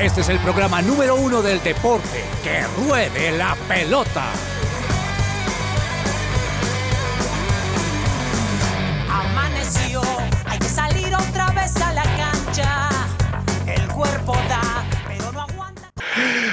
Este es el programa número uno del deporte. ¡Que ruede la pelota! Amaneció, hay que salir otra vez a la cancha. El cuerpo da, pero no aguanta.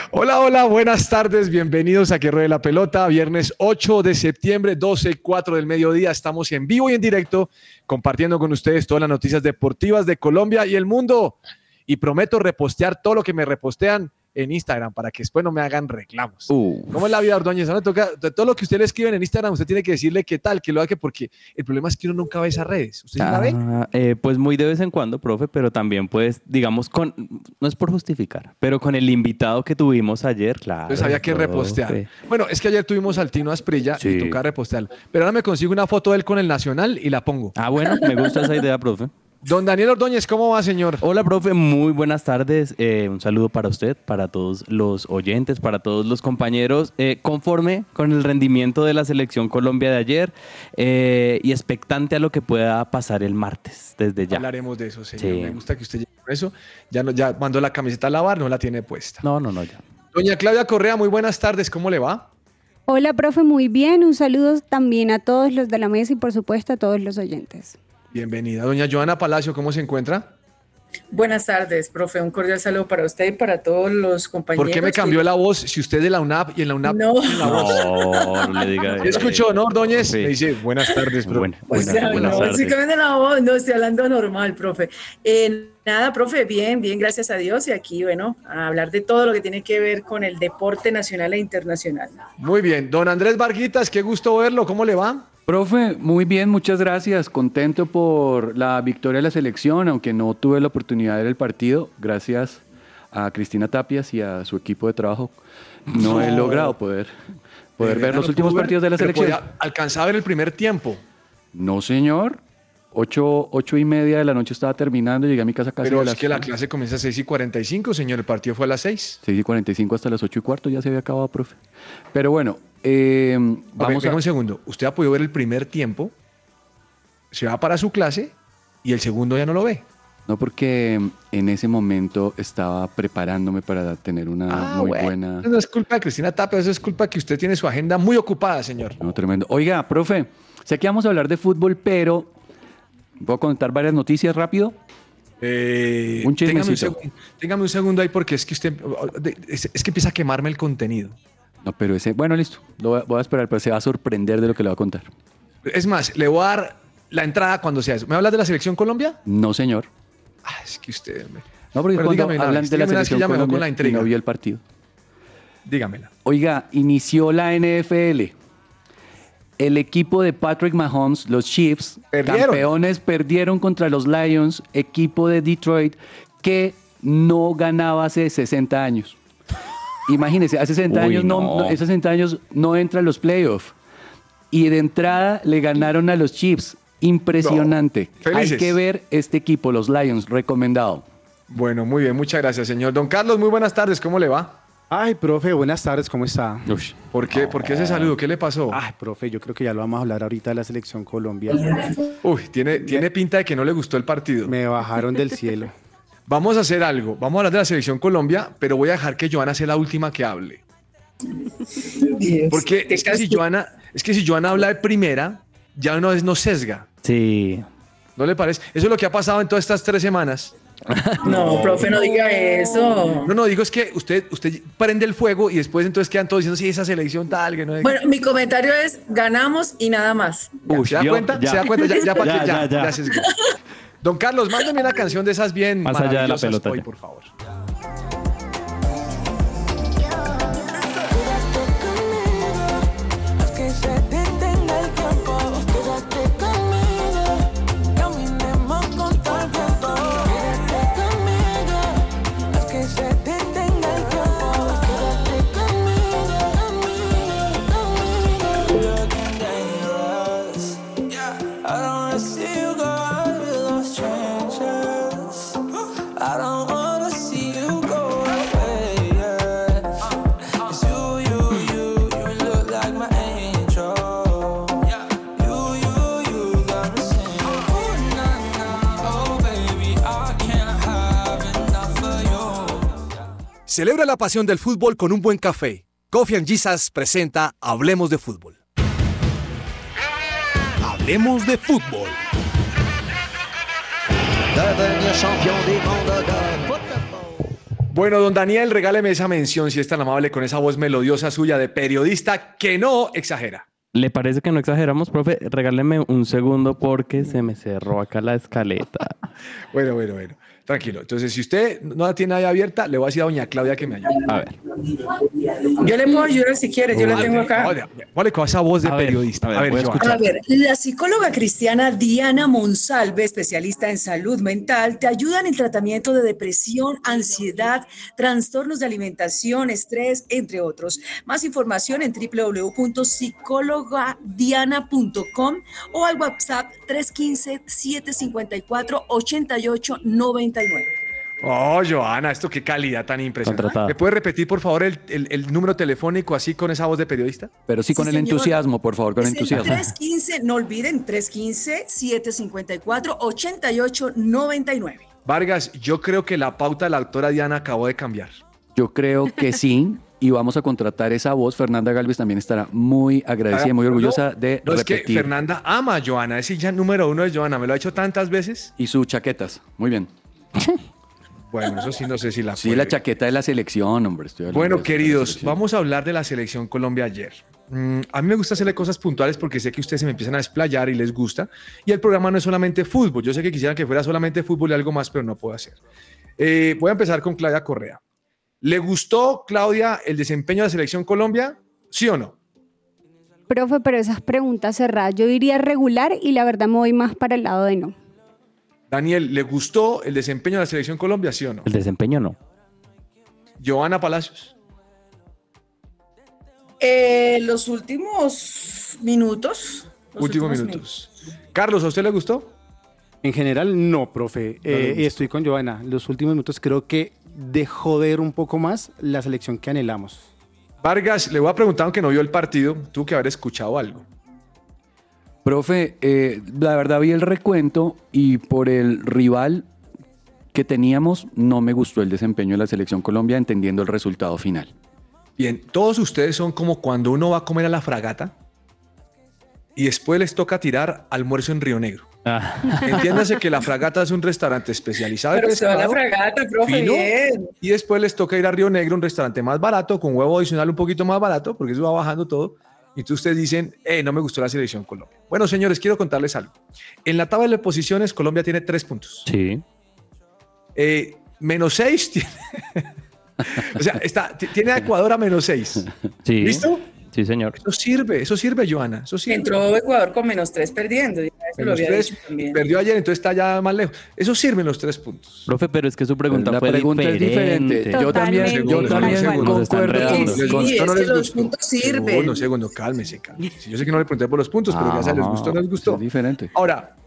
Hola, hola, buenas tardes, bienvenidos a Que Ruede la Pelota, viernes 8 de septiembre, 12 y 4 del mediodía, estamos en vivo y en directo compartiendo con ustedes todas las noticias deportivas de Colombia y el mundo y prometo repostear todo lo que me repostean en Instagram para que después no me hagan reclamos. ¿Cómo es la vida, Ordóñez? Ahora toca, todo lo que usted le escriben en Instagram, usted tiene que decirle qué tal, que lo haga, porque el problema es que uno nunca ve esas redes. ¿Usted la ve? Ah, eh, pues muy de vez en cuando, profe, pero también pues, digamos, con, no es por justificar, pero con el invitado que tuvimos ayer, claro. Entonces había que profe. repostear. Bueno, es que ayer tuvimos al Tino Asprilla y Sí. toca repostearlo. Pero ahora me consigo una foto de él con el Nacional y la pongo. Ah, bueno, me gusta esa idea, profe. Don Daniel Ordóñez, ¿cómo va, señor? Hola, profe, muy buenas tardes. Eh, un saludo para usted, para todos los oyentes, para todos los compañeros. Eh, conforme con el rendimiento de la selección Colombia de ayer eh, y expectante a lo que pueda pasar el martes, desde ya. Hablaremos de eso, señor. Sí. Me gusta que usted llegue con eso. Ya, no, ya mandó la camiseta a lavar, no la tiene puesta. No, no, no, ya. Doña Claudia Correa, muy buenas tardes, ¿cómo le va? Hola, profe, muy bien. Un saludo también a todos los de la mesa y por supuesto a todos los oyentes. Bienvenida. Doña Joana Palacio, ¿cómo se encuentra? Buenas tardes, profe. Un cordial saludo para usted y para todos los compañeros. ¿Por qué me cambió la voz si usted es de la UNAP y en la UNAP No. la voz? No, no le diga ¿Sí escuchó, no, Ordóñez? Sí. Me dice, buenas tardes, bro. Bueno, O buenas, sea, buenas no, tardes. sí cambiando la voz, no, estoy hablando normal, profe. Eh, nada, profe, bien, bien, gracias a Dios. Y aquí, bueno, a hablar de todo lo que tiene que ver con el deporte nacional e internacional. Muy bien. Don Andrés Varguitas, qué gusto verlo, ¿cómo le va? Profe, muy bien, muchas gracias. Contento por la victoria de la selección, aunque no tuve la oportunidad de ver el partido. Gracias a Cristina Tapias y a su equipo de trabajo. No he logrado poder, poder De ver los no últimos ver, partidos de la selección. alcanzar a ver el primer tiempo. No, señor. Ocho, ocho y media de la noche estaba terminando, llegué a mi casa casi Pero a es las que la clase comienza a 6 y 45, señor. El partido fue a las 6. 6 y 45 hasta las 8 y cuarto, ya se había acabado, profe. Pero bueno, eh, Vamos venga a... un segundo. Usted ha podido ver el primer tiempo, se va para su clase y el segundo ya no lo ve. No, porque en ese momento estaba preparándome para tener una muy bueno. buena... Eso no es culpa de Cristina Tapia, eso es culpa que usted tiene su agenda muy ocupada, señor. No, tremendo. Oiga, profe, sé que vamos a hablar de fútbol, pero ¿puedo contar varias noticias rápido? Eh, Un téngame, un chismecito. segundo, téngame un segundo ahí porque es que usted es, es que empieza a quemarme el contenido. No, pero ese... Bueno, listo. Lo voy a, voy a esperar, pero se va a sorprender de lo que le voy a contar. Es más, le voy a dar la entrada cuando sea eso. ¿Me hablas de la selección Colombia? No, señor. Ah, es que usted, hombre. No, porque Bueno, cuando hablan de la selección ya me dejó con Colombia la y intriga. no vio el partido. Dígamela. Oiga, inició la NFL. El equipo de Patrick Mahomes, los Chiefs, Perdieron. campeones, perdieron contra los Lions, equipo de Detroit que no ganaba hace 60 años. Imagínense, hace 60 Uy, años no, no. no- hace 60 años no entra a los playoffs. Y de entrada le ganaron a los Chiefs. Impresionante. No. Hay que ver este equipo, los Lions, recomendado. Bueno, muy bien, muchas gracias, señor. Don Carlos, muy buenas tardes, ¿cómo le va? Ay, profe, buenas tardes, ¿cómo está? ¿Por qué, ¿Por qué ese saludo? ¿Qué le pasó? Ay, profe, yo creo que ya lo vamos a hablar ahorita de la selección Colombia. Uy, tiene, tiene pinta de que no le gustó el partido. Me bajaron del cielo. Vamos a hacer algo. Vamos a hablar de la selección Colombia, pero voy a dejar que Joana sea la última que hable. Porque es que si Joana, es que si Joana habla de primera, ya una vez no sesga. Sí. ¿No le parece? Eso es lo que ha pasado en todas estas tres semanas. No, profe, no diga eso. No, no, digo es que usted, usted prende el fuego y después entonces quedan todos diciendo, sí, esa selección tal, que no es... Bueno, mi comentario es ganamos y nada más. Uy, ¿Se da yo- cuenta? ya. ¿Se da cuenta? Ya, ya, para Ya, que- ya, ya, ya. Don Carlos, mándeme una canción de esas bien Más allá de la pelota, hoy, por favor. Celebra la pasión del fútbol con un buen café. Coffee and Jesus presenta Hablemos de Fútbol. Hablemos de Fútbol. Bueno, don Daniel, regáleme esa mención, si es tan amable, con esa voz melodiosa suya de periodista que no exagera. ¿Le parece que no exageramos, profe? Regáleme un segundo porque se me cerró acá la escaleta. Bueno, bueno, bueno. Tranquilo. Entonces, si usted no la tiene ahí abierta, le voy a decir a doña Claudia que me ayude. A ver. Yo le puedo ayudar si quiere, yo la tengo acá. Vale, vale, con esa voz de A ver, periodista. a ver, A ver, voy a Joana. escuchar. A ver, la psicóloga cristiana Diana Monsalve, especialista en salud mental, te ayuda en el tratamiento de depresión, ansiedad, trastornos de alimentación, estrés, entre otros. Más información en www.psicologadiana.com o al WhatsApp 315-754-8899. Oh, Joana, esto qué calidad tan impresionante. Contratada. ¿Me puede repetir, por favor, el, el- el número telefónico así con esa voz de periodista? Pero sí con Sí, el señor. entusiasmo, por favor, con Es el entusiasmo. 315, no olviden, 315-754-8899. Vargas, yo creo que la pauta de la doctora Diana acabó de cambiar. Yo creo que sí. Y vamos a contratar esa voz. Fernanda Galvez también estará muy agradecida y muy orgullosa No, de No, es que repetir. Fernanda ama a Joana, es ya número uno de Joana, me lo ha hecho tantas veces. Y sus chaquetas. Muy bien. Bueno, eso sí, no sé si la Sí, puede. la chaqueta de la selección, hombre. estoy Bueno, queridos, vamos a hablar de la selección Colombia ayer. Mm, a mí me gusta hacerle cosas puntuales porque sé que ustedes se me empiezan a desplayar y les gusta. Y el programa no es solamente fútbol. Yo sé que quisieran que fuera solamente fútbol y algo más, pero no puedo hacer. Eh, voy a empezar con Claudia Correa. ¿Le gustó, Claudia, el desempeño de la selección Colombia? ¿Sí o no? Profe, pero esas preguntas cerradas, yo diría regular y la verdad me voy más para el lado de no. Daniel, ¿le gustó el desempeño de la selección Colombia? ¿Sí o no? El desempeño no. Joana Palacios. Eh, los últimos minutos. los Últimos últimos minutos. Carlos, ¿a usted le gustó? En general, no, profe. No Eh, estoy con Joana. Los últimos minutos creo que dejó de ver un poco más la selección que anhelamos. Vargas, le voy a preguntar, aunque no vio el partido, tuvo que haber escuchado algo. Profe, eh, la verdad vi el recuento y por el rival que teníamos no me gustó el desempeño de la selección Colombia entendiendo el resultado final. Bien, todos ustedes son como cuando uno va a comer a la fragata y después les toca tirar almuerzo en Río Negro. Ah, Entiéndase que la fragata es un restaurante especializado en Pero se va a la fragata, profe, fino, bien. y después les toca ir a Río Negro, un restaurante más barato, con huevo adicional un poquito más barato, porque eso va bajando todo. Y entonces ustedes dicen, eh, no me gustó la selección Colombia. Bueno, señores, quiero contarles algo. En la tabla de posiciones, Colombia tiene tres puntos. sí. Eh, menos seis tiene. o sea, está, tiene a Ecuador a menos seis. Sí. ¿Listo? Sí, señor. Eso sirve, eso sirve, Joana. Eso sirve. Entró Ecuador con menos tres perdiendo. ya eso lo Menos había tres, dicho también. perdió ayer, entonces está ya más lejos. Eso sirven los tres puntos. Profe, pero es que su pregunta la fue pregunta diferente. es diferente. Yo también, yo también concuerdo. Sí, ¿Les sí, no es que les los gustó? puntos sirven. Segundo, segundo, cálmese, cálmese. Yo sé que no le pregunté por los puntos, pero ya se les Ah, gustó o no les gustó. Es diferente. Ahora,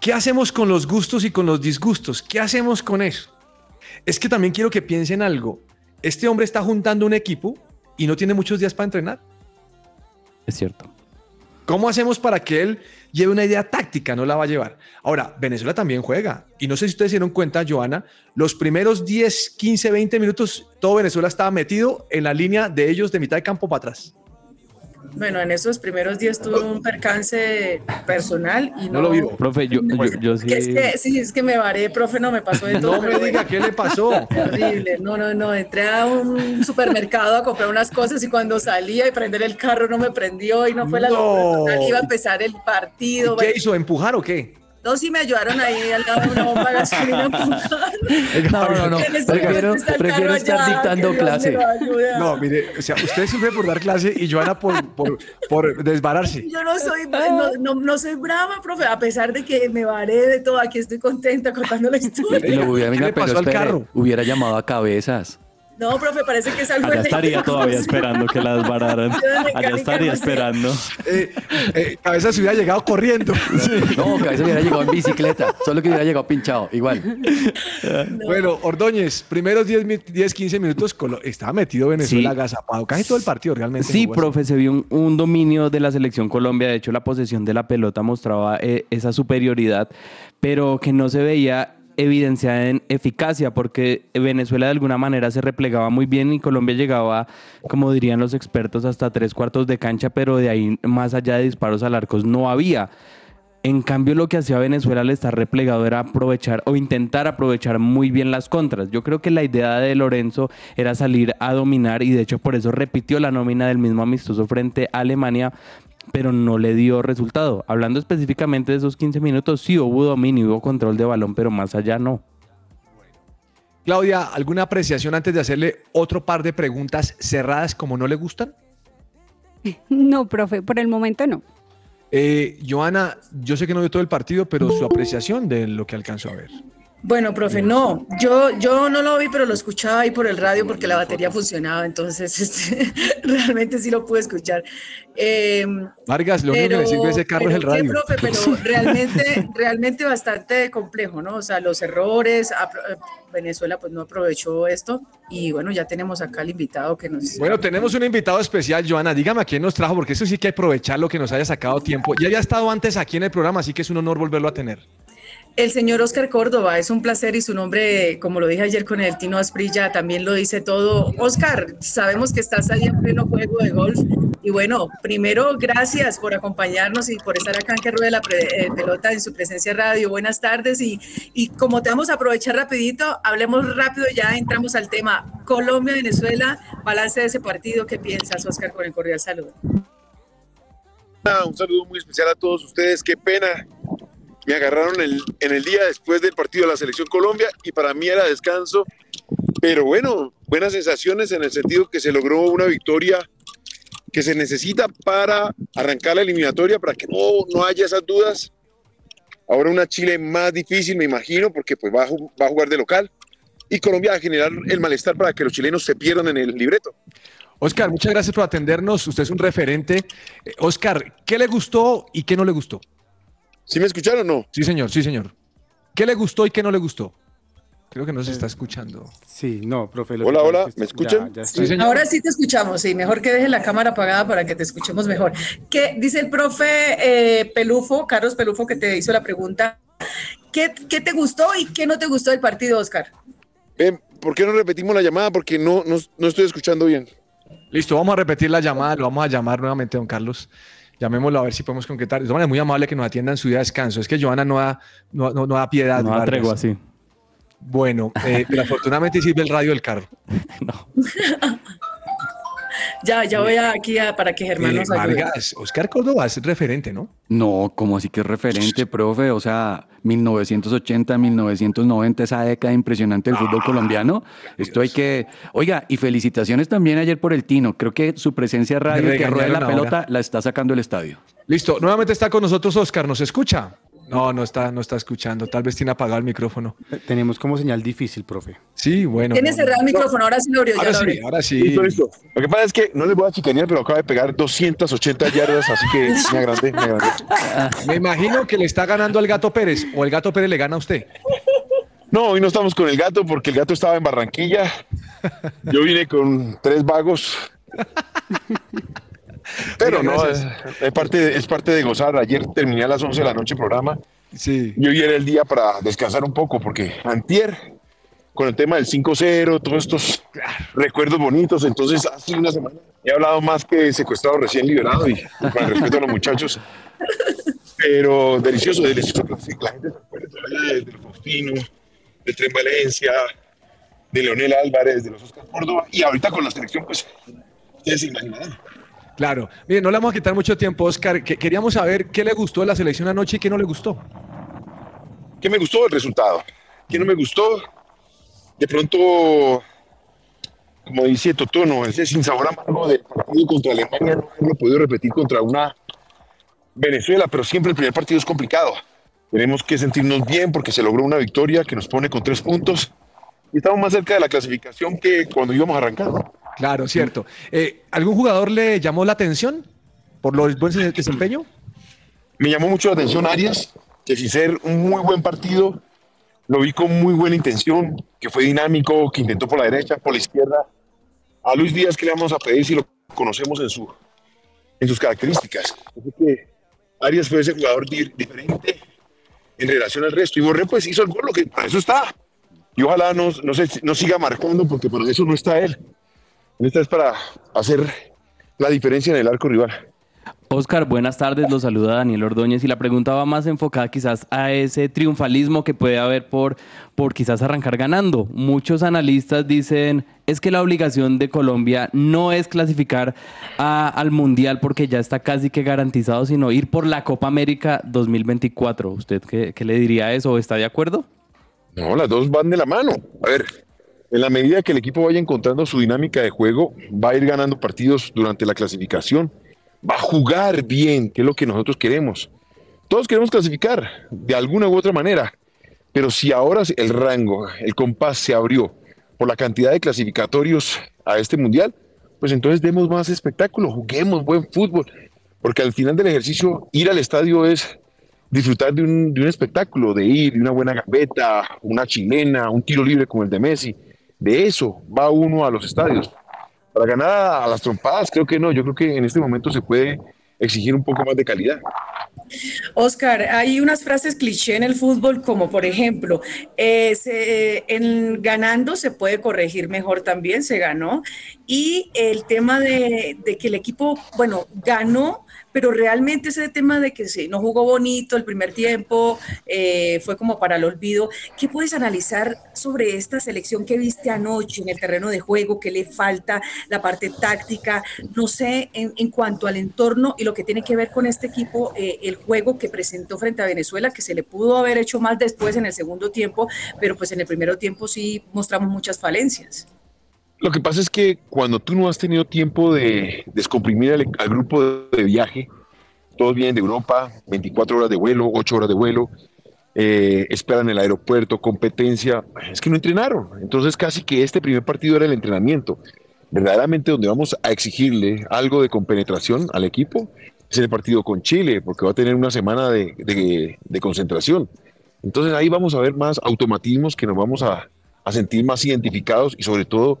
¿qué hacemos con los gustos y con los disgustos? ¿Qué hacemos con eso? Es que también quiero que piensen algo. Este hombre está juntando un equipo y no tiene muchos días para entrenar. Es cierto. ¿Cómo hacemos para que él lleve una idea táctica? No la va a llevar. Ahora, Venezuela también juega. Y no sé si ustedes se dieron cuenta, Joana, los primeros 10, 15, 20 minutos, todo Venezuela estaba metido en la línea de ellos de mitad de campo para atrás. Bueno, en esos primeros días tuve un percance personal y No no, lo vivo. Profe, yo, yo, yo sí. Es que, sí, es que me varé, profe, no me pasó de todo. No me diga qué le pasó. Terrible, no, no, no, entré a un supermercado a comprar unas cosas y cuando salía y prender el carro no me prendió y no fue la No. locura total, iba a empezar el partido. ¿Y ¿Qué bueno, hizo? ¿Empujar o qué? No, sí me ayudaron ahí al lado de una bomba de gasolina. No, no, no. Prefiero, estar dictando clase. No, mire, o sea, usted sufre por dar clase y Joana por, por, por desbararse. Yo no soy, no, no, no soy brava, profe, a pesar de que me varé de todo, aquí estoy contenta contando la historia. Y lo hubiera, ¿Qué venga, le pasó pero al espere, carro? hubiera llamado a cabezas. No, profe, parece que es algo Allá estaría todavía esperando que la desbararan. Allá estaría esperando. Eh, eh, cabeza se hubiera llegado corriendo. No, cabezas hubiera llegado en bicicleta. Solo que hubiera llegado pinchado. Igual. Bueno, Ordóñez, primeros 10, mi- 10 15 minutos, estaba metido Venezuela Sí. agazapado. Casi todo el partido realmente. Sí, profe, se vio un, un dominio de la selección Colombia. De hecho, la posesión de la pelota mostraba eh, esa superioridad, pero que no se veía evidenciada en eficacia, porque Venezuela de alguna manera se replegaba muy bien y Colombia llegaba, como dirían los expertos, hasta tres cuartos de cancha, pero de ahí más allá de disparos al arco no había. En cambio, lo que hacía Venezuela al estar replegado era aprovechar o intentar aprovechar muy bien las contras. Yo creo que la idea de Lorenzo era salir a dominar y de hecho por eso repitió la nómina del mismo amistoso frente a Alemania, pero no le dio resultado. Hablando específicamente de esos 15 minutos, sí hubo dominio, hubo control de balón, pero más allá no. Claudia, ¿alguna apreciación antes de hacerle otro par de preguntas cerradas como no le gustan? No, profe, por el momento no. Eh, Joana, yo sé que no vio todo el partido, pero su apreciación de lo que alcanzó a ver. Bueno, profe, no, yo, yo no lo vi, pero lo escuchaba ahí por el radio porque la batería funcionaba, entonces este, realmente sí lo pude escuchar. Eh, Vargas, lo único que sirve ese carro es el radio. profe, pero realmente, realmente bastante complejo, ¿no? O sea, los errores, eh, Venezuela pues no aprovechó esto y bueno, ya tenemos acá al invitado que nos... Bueno, tenemos un invitado especial, Joana. Dígame a quién nos trajo, porque eso sí que hay que aprovechar lo que nos haya sacado tiempo. Ya había estado antes aquí en el programa, así que es un honor volverlo a tener. El señor Oscar Córdoba, es un placer y su nombre, como lo dije ayer con el Tino Asprilla, también lo dice todo. Oscar, sabemos que estás ahí en pleno juego de golf y bueno, primero gracias por acompañarnos y por estar acá en que ruede la eh, pelota en su presencia radio. Buenas tardes y, y como te vamos a aprovechar rapidito, hablemos rápido, ya entramos al tema. Colombia-Venezuela, balance de ese partido, ¿qué piensas, Oscar, con el cordial saludo? Un saludo muy especial a todos ustedes. Qué pena. Me agarraron en el día después del partido de la Selección Colombia y para mí era descanso. Pero bueno, buenas sensaciones en el sentido que se logró una victoria que se necesita para arrancar la eliminatoria, para que no, no haya esas dudas. Ahora una Chile más difícil, me imagino, porque pues va a, va a jugar de local. Y Colombia va a generar el malestar para que los chilenos se pierdan en el libreto. Oscar, muchas gracias por atendernos. Usted es un referente. Eh, Oscar, ¿qué le gustó y qué no le gustó? ¿Sí me escucharon o no? Sí, señor, sí, señor. ¿Qué le gustó y qué no le gustó? Creo que no se está escuchando. Sí, no, profe. lo Hola, hola, ¿me escuchan? ya Sí. Ahora sí te escuchamos, sí, mejor que dejes la cámara apagada para que te escuchemos mejor. ¿Qué dice el profe eh, Pelufo, Carlos Pelufo, que te hizo la pregunta? ¿Qué, qué te gustó y qué no te gustó del partido, Oscar? Ven, ¿por qué no repetimos la llamada? Porque no, no, no estoy escuchando bien. Listo, vamos a repetir la llamada, lo vamos a llamar nuevamente, don Carlos. Llamémoslo a ver si podemos concretar. De todas maneras, muy amable que nos atienda en su día de descanso. Es que Joana no da, no, no- no da piedad. No da tregua así. Bueno, eh, pero afortunadamente sirve el radio del carro. No. Ya, ya voy aquí a- para que Germán Eh, nos ayude. Vargas, Oscar Córdoba es referente, ¿no? No, como así que es referente, profe? O sea, 1980, 1990, esa década impresionante del fútbol colombiano. Esto hay que... Oiga, y felicitaciones también ayer por el Tino. Creo que su presencia radio que rueda la pelota la está sacando el estadio. Listo, nuevamente está con nosotros Oscar, ¿nos escucha? No, no está, no está escuchando. Tal vez tiene apagado el micrófono. Tenemos como señal difícil, profe. Sí, bueno. Tiene no, cerrado el micrófono, ahora sí lo abrió. ya Ahora lo sí, abrió. ahora sí. Listo, listo. Lo que pasa es que no les voy a chicanear, pero acaba de pegar 280 yardas, así que me agrandé, me agrandé. Me imagino que le está ganando al Gato Pérez o el Gato Pérez le gana a usted. No, hoy no estamos con el gato porque el gato estaba en Barranquilla. Yo vine con tres vagos. Pero no, es, es parte de, es parte de gozar. Ayer terminé a las 11 de la noche el programa Sí. y hoy era el día para descansar un poco porque antier, con el tema del 5-0, todos estos recuerdos bonitos, entonces hace una semana he hablado más que secuestrado recién liberado y con el respeto a los muchachos. Pero delicioso, delicioso. La gente se acuerda todavía de, de Faustino, de Tren Valencia, de Leonel Álvarez, de los Oscar Córdoba y ahorita con la selección, pues ustedes se imaginarán. Claro. Mire, no le vamos a quitar mucho tiempo, Oscar. que- queríamos saber qué le gustó de la selección anoche y qué no le gustó. ¿Qué me gustó el resultado? ¿Qué no me gustó? De pronto, como dice Totono, ese sin sabor amargo del partido contra Alemania no haberlo podido repetir contra una Venezuela, pero siempre el primer partido es complicado. Tenemos que sentirnos bien porque se logró una victoria que nos pone con tres puntos y estamos más cerca de la clasificación que cuando íbamos a arrancar. Claro, cierto. Eh, ¿Algún jugador le llamó la atención por lo buen desempeño? Me llamó mucho la atención Arias, que sin ser un muy buen partido, lo vi con muy buena intención, que fue dinámico, que intentó por la derecha, por la izquierda. A Luis Díaz, que le vamos a pedir si lo conocemos en, su, en sus características? Arias fue ese jugador di- diferente, en relación al resto. Y Borré pues hizo el gol, lo que para eso está. Y ojalá no, no, se, no siga marcando porque para eso no está él. Esta es para hacer la diferencia en el arco rival. Oscar, buenas tardes. Lo saluda Daniel Ordóñez y la pregunta va más enfocada quizás a ese triunfalismo que puede haber por, por quizás arrancar ganando. Muchos analistas dicen es que la obligación de Colombia no es clasificar a- al Mundial porque ya está casi que garantizado, sino ir por la Copa América 2024. ¿Usted qué, qué le diría a eso? ¿Está de acuerdo? No, las dos van de la mano. A ver, en la medida que el equipo vaya encontrando su dinámica de juego, va a ir ganando partidos durante la clasificación. Va a jugar bien, que es lo que nosotros queremos. Todos queremos clasificar de alguna u otra manera, pero si ahora el rango, el compás se abrió por la cantidad de clasificatorios a este mundial, pues entonces demos más espectáculo, juguemos buen fútbol, porque al final del ejercicio ir al estadio es disfrutar de un, espectáculo, de ir, de una buena gambeta, una chilena, un tiro libre como el de Messi. De eso va uno a los estadios. Para ganar a las trompadas, creo que no. Yo creo que en este momento se puede exigir un poco más de calidad. Oscar, hay unas frases cliché en el fútbol como por ejemplo, eh, en ganando se puede corregir mejor también, se ganó. Y el tema de que el equipo, bueno, ganó, pero realmente ese tema de que se, no jugó bonito el primer tiempo, eh, fue como para el olvido. ¿Qué puedes analizar sobre esta selección que viste anoche en el terreno de juego? ¿Qué le falta? La parte táctica, no sé, en, en cuanto al entorno y lo que tiene que ver con este equipo, eh, el juego que presentó frente a Venezuela, que se le pudo haber hecho más después en el segundo tiempo, pero pues en el primer tiempo sí mostramos muchas falencias. Lo que pasa es que cuando tú no has tenido tiempo de descomprimir al, al grupo de, viaje, todos vienen de Europa, 24 horas de vuelo, 8 horas de vuelo, eh, esperan el aeropuerto, competencia, es que no entrenaron. Entonces casi que este primer partido era el entrenamiento. Verdaderamente donde vamos a exigirle algo de compenetración al equipo es el partido con Chile, porque va a tener una semana de, de- de concentración. Entonces ahí vamos a ver más automatismos que nos vamos a, a sentir más identificados y sobre todo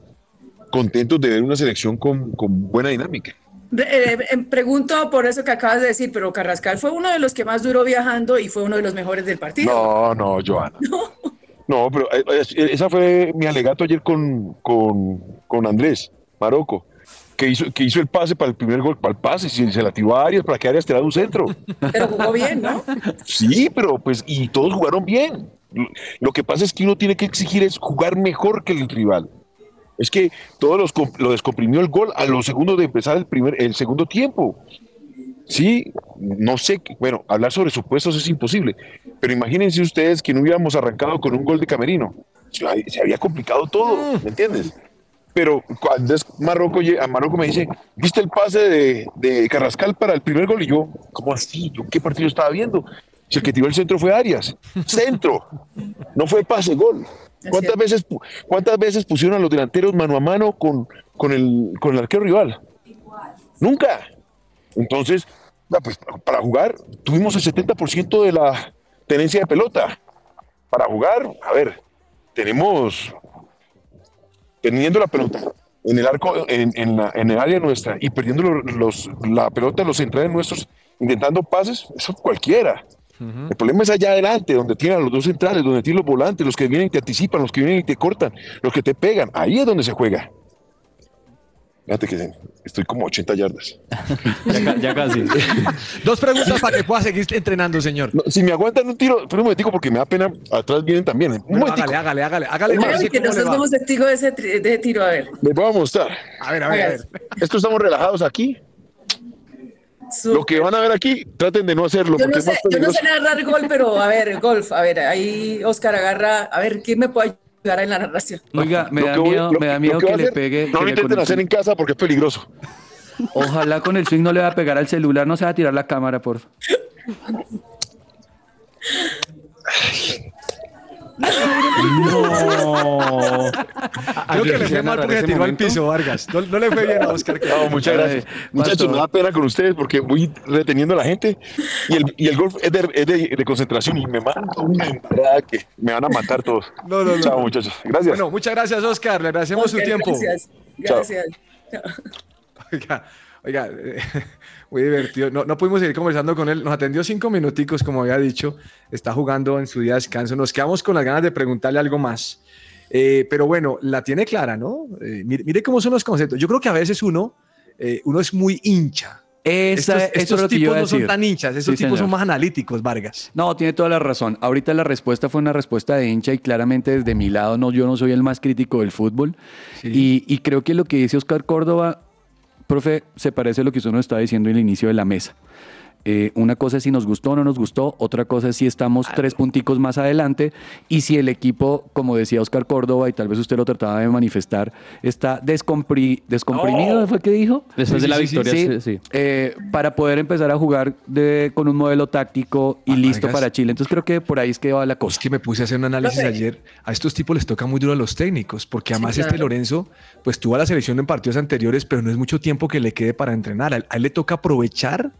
contentos de ver una selección con, con buena dinámica. Eh, eh, pregunto por eso que acabas de decir, pero Carrascal fue uno de los que más duró viajando y fue uno de los mejores del partido. No, no, Joana. No, pero eh, esa fue mi alegato ayer con, con, con Andrés Marocco, que hizo, que hizo el pase para el primer gol, para el pase, si se la tiró a Arias para que Arias tirara un centro. Pero jugó bien, ¿no? Sí, pero pues, y todos jugaron bien. Lo que pasa es que uno tiene que exigir es jugar mejor que el rival. Es que todos los, lo descomprimió el gol a los segundos de empezar el primer, el segundo tiempo. Sí, no sé, bueno, hablar sobre supuestos es imposible, pero imagínense ustedes que no hubiéramos arrancado con un gol de Camerino. Se, ha- se había complicado todo, ¿me entiendes? Pero cuando es Marroco, lle- a Marroco me dice, ¿viste el pase de, de Carrascal para el primer gol? Y yo, ¿cómo así? ¿Yo qué partido estaba viendo? Si el que tiró el centro fue Arias. Centro. No fue pase, gol. ¿Cuántas veces, ¿Cuántas veces pusieron a los delanteros mano a mano con, con, el, con el arquero rival? Nunca. Entonces, pues, para jugar, tuvimos el 70% de la tenencia de pelota. Para jugar, a ver, tenemos teniendo la pelota en el arco, en, en la- en el área nuestra y perdiendo los, los- la pelota en los centrales nuestros, intentando pases, eso cualquiera. El problema es allá adelante, donde tienen a los dos centrales, donde tienen los volantes, los que vienen y te anticipan, los que vienen y te cortan, los que te pegan. Ahí es donde se juega. Fíjate que estoy como 80 yardas. Ya, ca- ya casi. Dos preguntas para que pueda seguir entrenando, señor. No, si me aguantan un tiro, pero un momentico porque me da pena, atrás vienen también. Un Bueno, hágale, hágale, hágale. Hágale. Ver que nosotros somos testigos de ese, tri- de ese tiro, a ver. Les voy a mostrar. A ver, a ver, a ver. Esto estamos relajados aquí. Lo que van a ver aquí, traten de no hacerlo Yo porque no, es sé, yo no sé narrar gol, pero a ver, golf, a ver, ahí Oscar agarra, a ver, ¿quién me puede ayudar en la narración? Oiga, me Lo da voy- miedo, lo- me da miedo que le hacer, pegue. No lo intenten hacer en casa porque es peligroso. Ojalá con el swing no le va a pegar al celular, no se va a tirar la cámara, por favor. No. Creo que le fue mal porque se tiró al piso, Vargas. No, no le fue bien a Oscar. No, muchas gracias. Muchachos, me da pena con ustedes porque voy reteniendo a la gente y el, y el golf es, de, es de- de concentración y me manda una embarrada que me van a matar todos. No, no, no. Chao, muchachos. Gracias. Bueno, muchas gracias, Oscar. Le agradecemos su tiempo. Gracias, Chao. gracias. Oiga, Oiga, eh, muy divertido. No, no pudimos seguir conversando con él. Nos atendió cinco minuticos, como había dicho. Está jugando en su día de descanso. Nos quedamos con las ganas de preguntarle algo más. Eh, pero bueno, la tiene clara, ¿no? Eh, mire, mire cómo son los conceptos. Yo creo que a veces uno, eh, uno es muy hincha. Esa- estos es estos tipos no son tan hinchas, esos Sí, tipos son más analíticos, Vargas. No, tiene toda la razón. Ahorita la respuesta fue una respuesta de hincha y claramente desde mi lado no, yo no soy el más crítico del fútbol. Y, y creo que lo que dice Oscar Córdoba, profe, se parece a lo que usted nos estaba diciendo en el inicio de la mesa. Eh, una cosa es si nos gustó o no nos gustó, otra cosa es si estamos tres punticos más adelante y si el equipo, como decía Oscar Córdoba, y tal vez usted lo trataba de manifestar, está descompri- descomprimido, ¿fue que dijo? Después Sí, de la victoria, Sí, sí. sí. eh, para poder empezar a jugar de- con un modelo táctico y Ah, listo para Chile. Entonces creo que por ahí es que va la Es cosa. que me puse a hacer un análisis ayer. A estos tipos les toca muy duro a los técnicos, porque además claro. este Lorenzo, pues tuvo a la selección en partidos anteriores, pero no es mucho tiempo que le quede para entrenar. A él, a él le toca aprovechar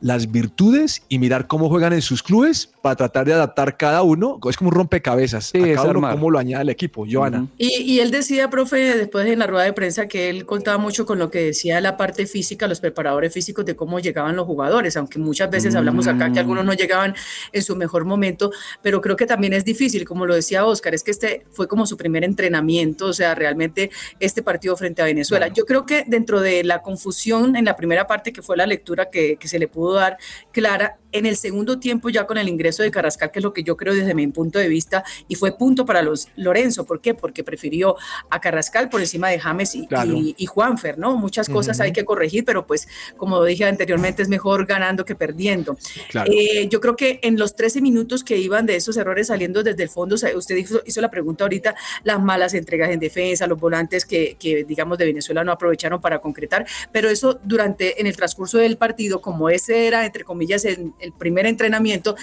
las virtudes y mirar cómo juegan en sus clubes para tratar de adaptar cada uno. Es como un rompecabezas. Sí, a es cada uno cómo lo añade al equipo. Joana. Y, y él decía, profe, después en la rueda de prensa, que él contaba mucho con lo que decía la parte física, los preparadores físicos de cómo llegaban los jugadores, aunque muchas veces hablamos acá que algunos no llegaban en su mejor momento, pero creo que también es difícil, como lo decía Oscar, es que este fue como su primer entrenamiento, o sea, realmente este partido frente a Venezuela. Yo creo que dentro de la confusión en la primera parte, que fue la lectura que, que se le pudo dar clara, en el segundo tiempo ya con el ingreso de Carrascal, que es lo que yo creo desde mi punto de vista, y fue punto para los Lorenzo, ¿por qué? Porque prefirió a Carrascal por encima de James y, Claro. y- y Juanfer, ¿no? Muchas cosas hay que corregir, pero pues como dije anteriormente, es mejor ganando que perdiendo. Claro. Eh, yo creo que en los 13 minutos que iban de esos errores saliendo desde el fondo, usted hizo, hizo la pregunta ahorita, las malas entregas en defensa, los volantes que, que, digamos de Venezuela no aprovecharon para concretar, pero eso durante en el transcurso del partido, como ese era entre comillas el, el primer entrenamiento,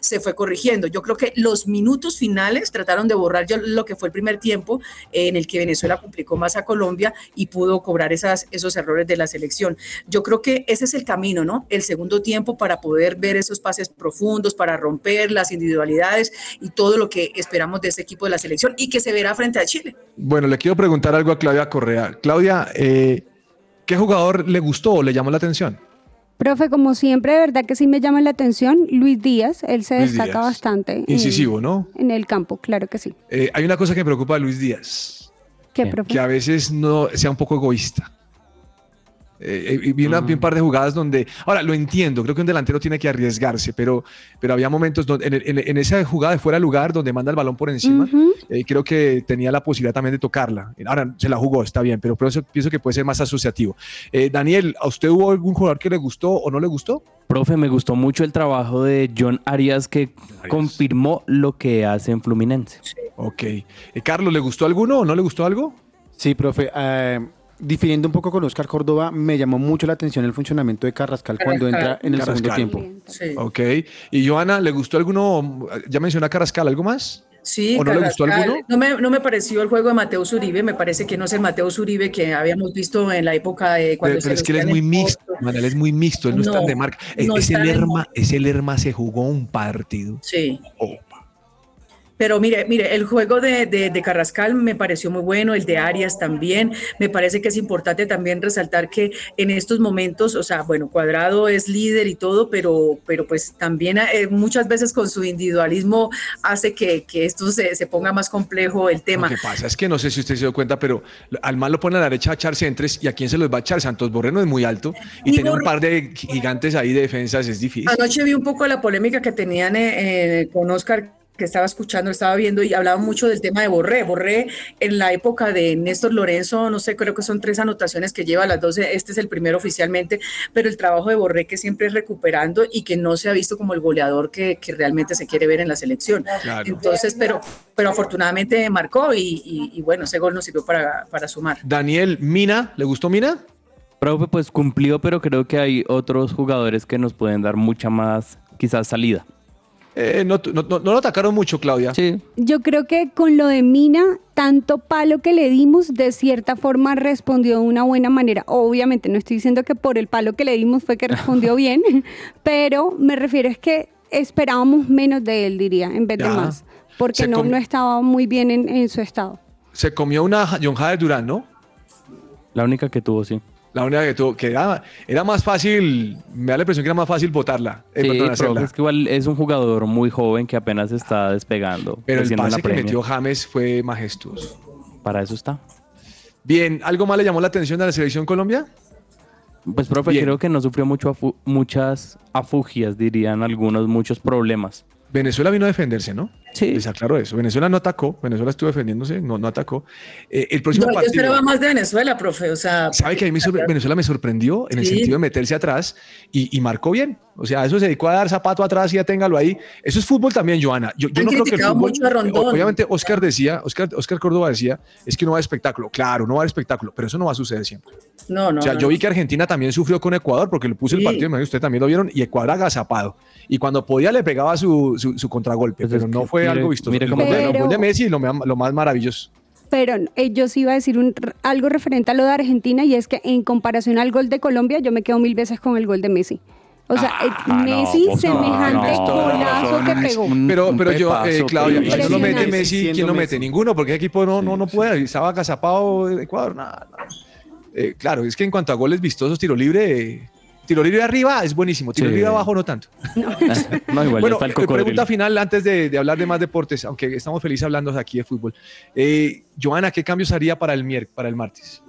se fue corrigiendo. Yo creo que los minutos finales trataron de borrar lo que fue el primer tiempo eh, en el que Venezuela complicó más a Colombia y pudo cobrar esas, esos errores de la selección. Yo creo que ese es el camino, ¿no? El segundo tiempo para poder ver esos pases profundos, para romper las individualidades y todo lo que esperamos de ese equipo de la selección y que se verá frente a Chile. Bueno, le quiero preguntar algo a Claudia Correa. Claudia, eh, ¿qué jugador le gustó o le llamó la atención? Profe, como siempre, de verdad que sí me llama la atención, Luis Díaz, él se Luis destaca Díaz. bastante. en- Incisivo, ¿no? En el campo, claro que sí. Eh, hay una cosa que me preocupa de Luis Díaz, ¿Qué, Bien. profe? que a veces no sea un poco egoísta. Eh, eh, vi, una- vi un par de jugadas donde, ahora lo entiendo, creo que un delantero tiene que arriesgarse, pero, pero había momentos donde, en, en- en esa jugada de fuera de lugar donde manda el balón por encima, eh, creo que tenía la posibilidad también de tocarla. Ahora se la jugó, está bien, pero por eso pienso que puede ser más asociativo. Eh, Daniel, ¿a usted hubo algún jugador que le gustó o no le gustó? Profe, me gustó mucho el trabajo de John Arias que confirmó lo que hace en Fluminense. Ok. Eh, Carlos, ¿le gustó alguno o no le gustó algo? Sí, profe. eh, difiriendo un poco con Oscar Córdoba, me llamó mucho la atención el funcionamiento de Carrascal cuando entra en el segundo Carrascal. tiempo. Sí. Ok. ¿Y Joana, le gustó alguno? Ya mencionó a Carrascal, ¿algo más? Sí, ¿O no le gustó alguno? No me, no me pareció el juego de Mateo Uribe, me parece que no es el Mateo Uribe que habíamos visto en la época de cuando Pero, pero es que él es muy el mixto, man, él es muy mixto, él no, está No, de marca. No está de Lerma, ese Lerma se jugó un partido. Sí. Opa. Pero mire, mire, el juego de, de- de Carrascal me pareció muy bueno, el de Arias también. Me parece que es importante también resaltar que en estos momentos, o sea, bueno, Cuadrado es líder y todo, pero, pero pues también eh, muchas veces con su individualismo hace que, que esto se, se ponga más complejo el tema. Lo que pasa es que no sé si usted se dio cuenta, pero al mal lo pone a la derecha a echar centres y a quién se los va a echar. Santos Borreno es muy alto y Y tiene un par de gigantes ahí de defensas, es difícil. Anoche vi un poco la polémica que tenían eh, eh, con Oscar que estaba escuchando, estaba viendo y hablaba mucho del tema de Borré. Borré en la época de Néstor Lorenzo, no sé, creo que son tres anotaciones que lleva a las 12, este es el primero oficialmente, pero el trabajo de Borré que siempre es recuperando y que no se ha visto como el goleador que, que realmente se quiere ver en la selección. Claro. Entonces, pero, pero afortunadamente marcó y, y- y bueno, ese gol nos sirvió para, para sumar. Daniel, Mina, ¿le gustó Mina? Profe, pues cumplió, pero creo que hay otros jugadores que nos pueden dar mucha más, quizás, salida. Eh, no, no- no- no lo atacaron mucho, Claudia. Sí. Yo creo que con lo de Mina, tanto palo que le dimos, de cierta forma respondió de una buena manera. Obviamente, no estoy diciendo que por el palo que le dimos fue que respondió bien, pero me refiero es que esperábamos menos de él, diría, en vez de más, porque no, no estaba muy bien en, en su estado. Se comió una John Jader Durán, ¿no? La única que tuvo, sí. La única que tuvo, que era, era más fácil, me da la impresión que era más fácil votarla. eh, Sí, pero es que igual es un jugador muy joven que apenas está despegando. Pero el pase que metió James fue majestuoso. Para eso está. Bien, ¿algo más le llamó la atención de la selección Colombia? Pues, profe, Bien. creo que no sufrió mucho afu- muchas afugias, dirían algunos, muchos problemas. Venezuela vino a defenderse, ¿no? Sí. Les aclaro eso. Venezuela no atacó, Venezuela estuvo defendiéndose, no, no atacó. Eh, el próximo No, yo partido. esperaba más de Venezuela, profe. O sea, ¿Sabe que a mí me sorpre- Venezuela me sorprendió en el Sí. sentido de meterse atrás y, y marcó bien? O sea, eso se dedicó a dar zapato atrás y ya téngalo ahí. Eso es fútbol también, Joana. Yo, no creo que el criticado fútbol. mucho a Rondón. Obviamente, Oscar decía, Oscar, Oscar Córdoba decía, es que no va a haber espectáculo. Claro, no va a haber espectáculo, pero eso no va a suceder siempre. no, no. o sea, no, yo no. vi que Argentina también sufrió con Ecuador porque le puse el partido, me imagino que ustedes también lo vieron, y Ecuador agazapado. Y cuando podía le pegaba su, su, su contragolpe, Pues es pero no fue mire- algo vistoso. mire cómo Pero- el gol de Messi, lo, lo más maravilloso. Pero eh, yo sí iba a decir un- algo referente a lo de Argentina y es que en comparación al gol de Colombia, yo me quedo mil veces con el gol de Messi. O sea, eh, no, Messi, no, semejante no, golazo que pegó. Pero, pero yo, eh, Claudia, no lo mete. Messi, ¿quién lo mete? Ninguno, porque el equipo no, no, no Sí, puede. Estaba agazapado de Ecuador, nada. nada. Eh, claro, es que en cuanto a goles vistosos, tiro libre, eh, tiro libre arriba es buenísimo, tiro Sí. libre abajo no tanto. No, igual bueno, eh, pregunta final antes de, de hablar de más deportes, aunque estamos felices hablando aquí de fútbol. Eh, Joana, ¿qué cambios haría para el, mier para el martes?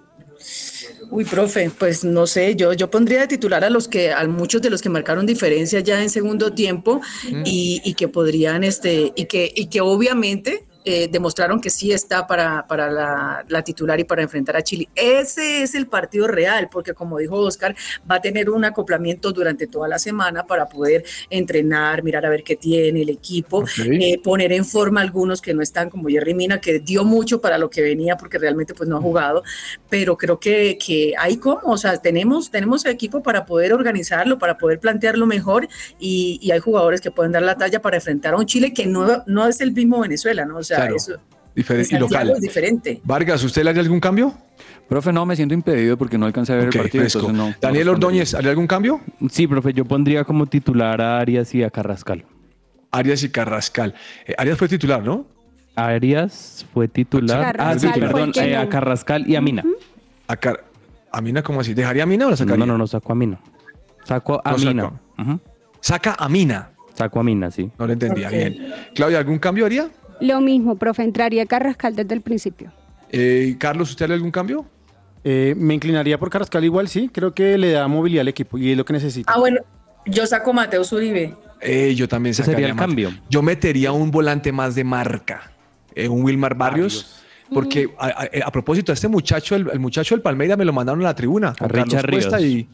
Uy, profe, pues no sé, yo, yo pondría de titular a los que, a muchos de los que marcaron diferencia ya en segundo tiempo y, y que podrían, este, y que, y que obviamente eh, demostraron que sí está para, para la, la titular y para enfrentar a Chile. Ese es el partido real, porque como dijo Oscar, va a tener un acoplamiento durante toda la semana para poder entrenar, mirar a ver qué tiene el equipo, eh, poner en forma algunos que no están, como Jerry Mina, que dio mucho para lo que venía, porque realmente pues no ha jugado, pero creo que, que hay como, o sea, tenemos, tenemos equipo para poder organizarlo, para poder plantearlo mejor y, y hay jugadores que pueden dar la talla para enfrentar a un Chile que no, no es el mismo Venezuela, ¿no? O sea, Claro, eso Diferente y local. es diferente. Vargas, ¿usted le haría algún cambio? Profe, no, me siento impedido porque no alcancé a ver el partido. entonces no- Daniel. Ordóñez, ¿haría algún cambio? Sí, profe, yo pondría como titular a Arias y a Carrascal. Arias y Carrascal. Eh, Arias fue titular, ¿no? Arias fue titular. Ah, sí, perdón, eh, a. Carrascal y a Mina. A, Car- a Mina, ¿cómo así? ¿Dejaría a Mina o la sacaría? No, no, no, sacó a Mina. Sacó a No Mina. Saca a Mina. Sacó a Mina, sí. No le entendía bien. Claudia, ¿algún cambio haría? Lo mismo, profe, entraría Carrascal desde el principio. Eh, Carlos, ¿usted haría algún cambio? Eh, me inclinaría por Carrascal igual, sí. Creo que le da movilidad al equipo y es lo que necesita. Ah, bueno, yo saco a Mateo Uribe. Eh, yo también sacaría sería el cambio. Yo metería un volante más de marca, eh, un Wilmar Barrios, porque a, a- a propósito, a este muchacho, el, el muchacho del Palmeira me lo mandaron a la tribuna, Carlos Richard Cuesta, y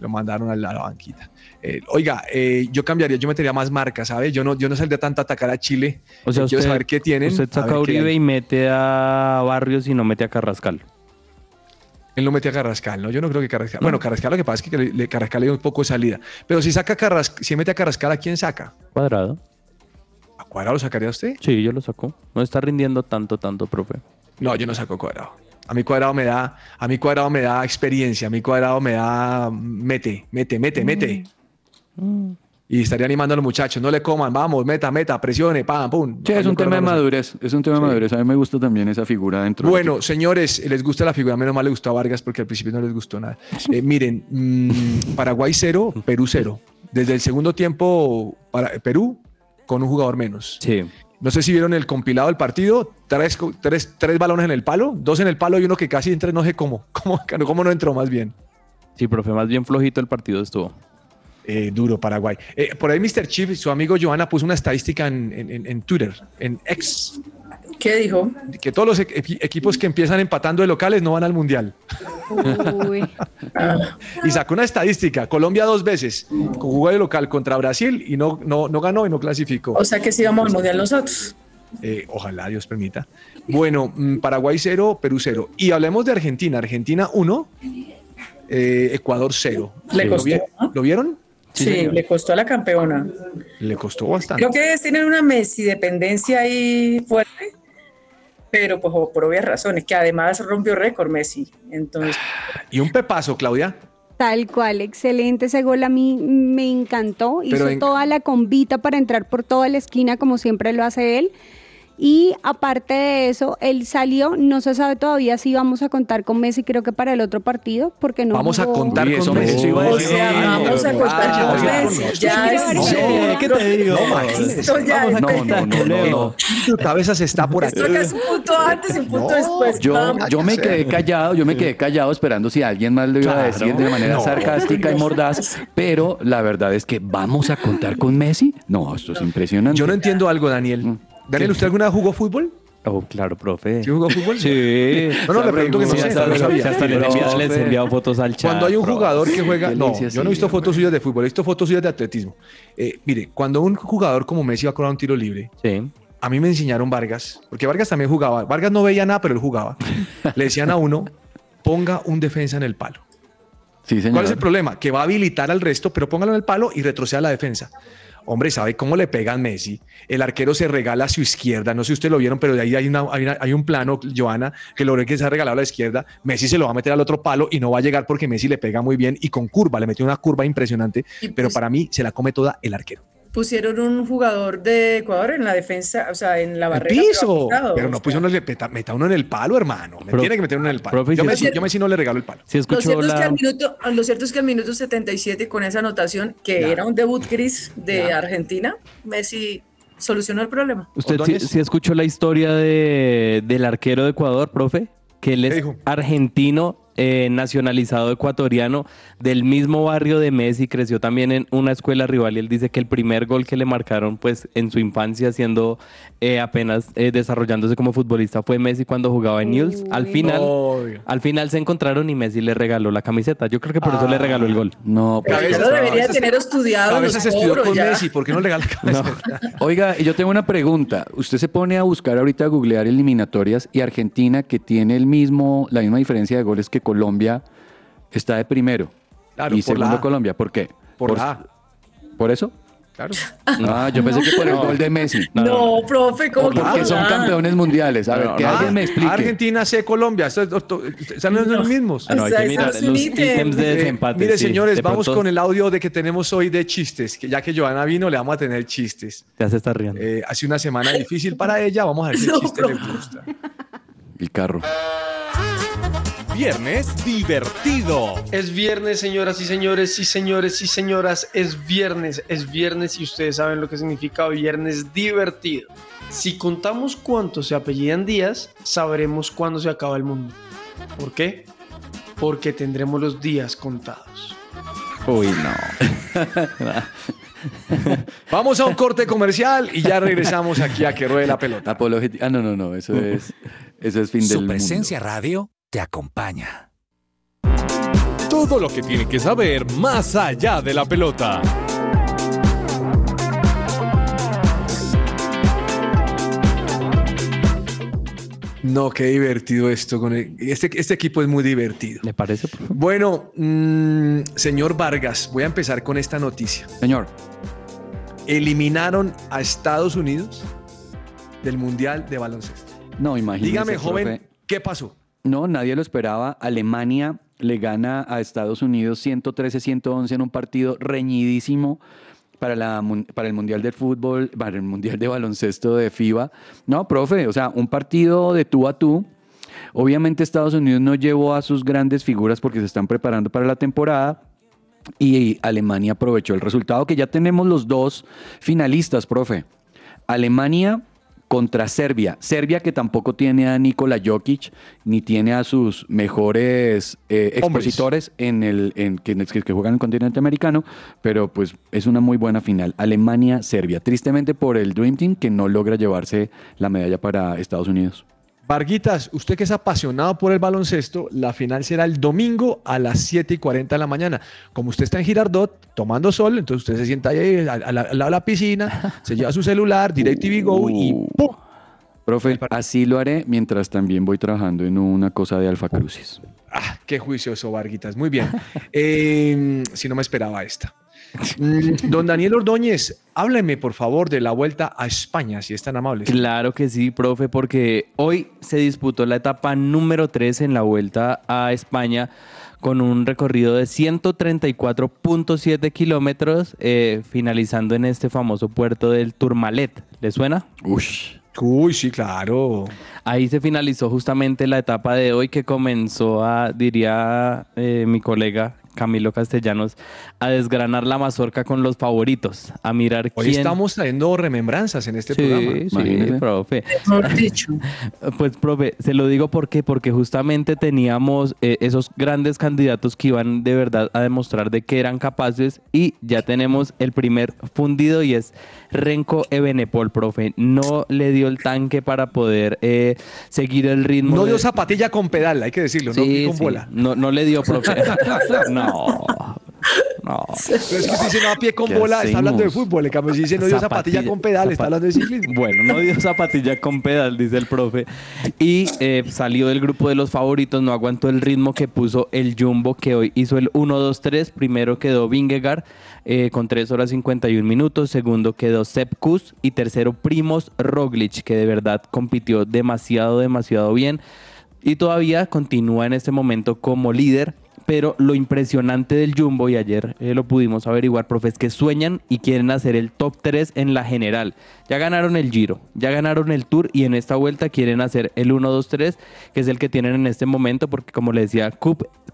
lo mandaron a la, a la banquita. Eh, oiga, eh, yo cambiaría, yo metería más marca, ¿sabes? Yo no, yo no saldría tanto a atacar a Chile. O sea, Yo quiero usted, saber qué tienen. usted saca a Uribe y mete a Barrios y no mete a Carrascal. Él no mete a Carrascal, ¿no? Yo no creo que Carrascal. Bueno, Carrascal lo que pasa es que le, le- Carrascal le dio un poco de salida. Pero si saca Carrascal, si mete a Carrascal, ¿a quién saca? Cuadrado. ¿A Cuadrado lo sacaría usted? Sí, yo lo sacó. No está rindiendo tanto, tanto, profe. No, yo no saco Cuadrado. A mi Cuadrado me da, a mi Cuadrado me da experiencia, a mi Cuadrado me da mete, mete, mete, mete. Y estaría animando a los muchachos, no le coman, vamos, meta, meta, presione, pam, pum. Sí, es un tema de madurez. Es un tema de madurez. A mí me gusta también esa figura dentro Bueno, señores, les gusta la figura, menos mal le gustó a Vargas porque al principio no les gustó nada. Eh, miren, mm, Paraguay 0, Perú 0. Desde el segundo tiempo, para, Perú con un jugador menos. Sí. No sé si vieron el compilado del partido, tres, tres, tres balones en el palo, dos en el palo y uno que casi entra, no sé cómo, cómo, cómo no entró más bien. Sí, profe, más bien flojito el partido estuvo. Eh, duro Paraguay. Eh, por ahí Mr. Chip, su amigo Johanna, puso una estadística en, en- en- Twitter, en X, ¿Qué dijo? que todos los equi- equipos que empiezan empatando de locales no van al Mundial. Uy. Y sacó una estadística, Colombia dos veces, jugó de local contra Brasil y no, no, no ganó y no clasificó. O sea que sí vamos al mundial nosotros. Eh, ojalá Dios permita. Bueno, mm, Paraguay 0, Perú 0. Y hablemos de Argentina. Argentina 1, Ecuador 0. Le ¿Lo, costó, vi- ¿no? ¿Lo vieron? Sí, le costó a la campeona. Le costó bastante. Creo que tienen una Messi dependencia ahí fuerte, pero pues por obvias razones, que además rompió récord Messi. Entonces, Y un pepazo, Claudia. Tal cual, excelente ese gol a mí me encantó. Pero Hizo en- toda la convita para entrar por toda la esquina como siempre lo hace él. Y aparte de eso, él salió, no se sabe todavía si vamos a contar con Messi, creo que para el otro partido, porque no Vamos a jugó- contar Uy, eso con me- Messi. eso iba a O decir. sea, vamos a contar con Messi. no, Ya no, es- no, ¿Qué te digo? No, no, no, no, no. Tu cabeza se está por aquí. Esto es un punto antes y un punto después. Yo, yo me quedé callado, yo me quedé callado esperando si alguien más lo iba a decir de manera No. sarcástica y mordaz, pero la verdad es que vamos a contar con Messi. No, esto es impresionante. Yo no entiendo algo, Daniel. Daniel, ¿usted alguna vez jugó fútbol? Oh, claro, profe. ¿Sí jugó fútbol? Sí. No, no, le pregunto que no sé, no sabía. hasta les, he enviado, fotos al chat. Cuando hay un jugador que juega. No, yo no he visto fotos suyas de fútbol, he visto fotos suyas de atletismo. Eh, mire, cuando un jugador como Messi va a cobrar un tiro libre, Sí. a mí me enseñaron Vargas, porque Vargas también jugaba. Vargas no veía nada, pero él jugaba. Le decían a uno, ponga un defensa en el palo. Sí, señor. ¿Cuál es el problema? Que va a habilitar al resto, pero póngalo en el palo y retroceda la defensa. Hombre, ¿sabe cómo le pegan Messi? El arquero se regala a su izquierda. No sé si ustedes lo vieron, pero de ahí hay, una- hay una- hay un plano, Joana, que lo ve que se ha regalado a la izquierda. Messi se lo va a meter al otro palo y no va a llegar porque Messi le pega muy bien y con curva. Le metió una curva impresionante, pero pues- para mí se la come toda el arquero. Pusieron un jugador de Ecuador en la defensa, o sea, en la El barrera. piso. Pero no uno, le meta, meta uno en el palo, hermano. Me Pro- tiene que meter uno en el palo. profe, yo, Messi no le regalo el palo. Lo cierto, es que al minuto, lo cierto es que al minuto 77, con esa anotación, que Ya. era un debut gris de Ya. Argentina, Messi solucionó el problema. ¿Usted sí, sí escuchó la historia de, del arquero de Ecuador, profe? Que él ¿Qué es argentino, eh, nacionalizado ecuatoriano, del mismo barrio de Messi, creció también en una escuela rival y él dice que el primer gol que le marcaron pues en su infancia siendo eh, apenas eh, desarrollándose como futbolista fue Messi cuando jugaba en Newell's. Al final, Oiga. al final se encontraron y Messi le regaló la camiseta. Yo creo que por eso le regaló el gol. No, pues, eso debería tener estudiado A los veces estudió con ya. Messi, ¿por qué no le regala cabeza? Oiga, y yo tengo una pregunta. Usted se pone a buscar ahorita a googlear eliminatorias y Argentina, que tiene el mismo, la misma diferencia de goles que Colombia, está de primero. Claro, y por segundo. Colombia. ¿Por qué? Por la A. ¿Por eso? Claro. Ah, yo pensé que por el gol de Messi. No, profe, ¿cómo que Porque por son campeones mundiales. A ver, No, que no. alguien me explique. Argentina, C, Colombia. Están los No. mismos. Ah, no, hay que mirar los ítems. Eh, mire, sí. señores, De vamos pronto con el audio de que tenemos hoy de chistes. Que ya que Joana vino, le vamos a tener chistes. Ya se está riendo. Eh, hace una semana difícil para ella. Vamos a ver si el No, chiste le gusta. El carro. Viernes divertido. Es viernes, señoras y señores, sí señores y señoras, es viernes, es viernes y ustedes saben lo que significa viernes divertido. Si contamos cuántos se apellidan días, sabremos cuándo se acaba el mundo. ¿Por qué? Porque tendremos los días contados. Uy, no. Vamos a un corte comercial y ya regresamos aquí a que ruede la pelota. Ah, no, no, no. Eso es, eso es fin del Su mundo. presencia radio te acompaña. Todo lo que tiene que saber más allá de la pelota. No, qué divertido esto. Con el- este, este equipo es muy divertido. ¿Le parece? Bueno, mm, señor Vargas, voy a empezar con esta noticia. Señor, Eliminaron a Estados Unidos del Mundial de Baloncesto. no, imagínese. Dígame, joven, profe. ¿qué pasó? No, nadie lo esperaba. Alemania le gana a Estados Unidos 113-111 en un partido reñidísimo para, la, para el Mundial de Fútbol, para el Mundial de Baloncesto de FIBA. No, profe, o sea, un partido de tú a tú. Obviamente Estados Unidos no llevó a sus grandes figuras porque se están preparando para la temporada. Y Alemania aprovechó el resultado que ya tenemos los dos finalistas, profe. Alemania contra Serbia. Serbia que tampoco tiene a Nikola Jokic ni tiene a sus mejores eh, expositores en el en, que, que- que juegan en el continente americano, pero pues es una muy buena final. Alemania-Serbia. Tristemente por el Dream Team que no logra llevarse la medalla para Estados Unidos. Varguitas, usted que es apasionado por el baloncesto, la final será el domingo a las 7 y 40 de la mañana. Como usted está en Girardot tomando sol, entonces usted se sienta ahí al, lado de la piscina, se lleva su celular, DirecTV Go y Uh. ¡pum! Profe, así lo haré mientras también voy trabajando en una cosa de Alfa Crucis. ¡Ah, qué juicioso, Varguitas! Muy bien. Eh, si no me esperaba esta. Mm, Don Daniel Ordóñez, hábleme por favor de la vuelta a España, si es tan amable. Claro que sí, profe, porque hoy se disputó la etapa número 3 en la vuelta a España con un recorrido de 134.7 kilómetros, eh, finalizando en este famoso puerto del Tourmalet. ¿Le suena? Ush. Uy, sí, claro. Ahí se finalizó justamente la etapa de hoy que comenzó a, diría eh, mi colega Camilo Castellanos, a desgranar la mazorca con los favoritos, a mirar Hoy quién... estamos trayendo remembranzas en este Sí, programa. sí, imagínese. profe. Mejor dicho. Pues, profe, se lo digo ¿por qué? porque justamente teníamos eh, esos grandes candidatos que iban de verdad a demostrar de que eran capaces y ya tenemos el primer fundido y es Renko Ebenepol, profe. No le dio el tanque para poder eh, seguir el ritmo. No de- dio zapatilla con pedal, hay que decirlo, no Sí, con sí. bola. No, no le dio, profe. no. No. Pero es que usted dice no a pie con ¿Qué bola, está hablando de fútbol. En cambio, si dice no dio zapatilla, con pedal, está hablando de ciclismo. Bueno, no dio zapatilla con pedal, dice el profe. Y eh, salió del grupo de los favoritos, no aguantó el ritmo que puso el Jumbo, que hoy hizo el 1-2-3. Primero quedó Vingegaard eh, con 3 horas 51 minutos. Segundo quedó Sepp Kuss. Y tercero Primos Roglic, que de verdad compitió demasiado, demasiado bien. Y todavía continúa en este momento como líder. Pero lo impresionante del Jumbo, y ayer eh, lo pudimos averiguar, profe, es que sueñan y quieren hacer el top 3 en la general. Ya ganaron el Giro, ya ganaron el Tour y en esta vuelta quieren hacer el 1-2-3, que es el que tienen en este momento, porque como le decía,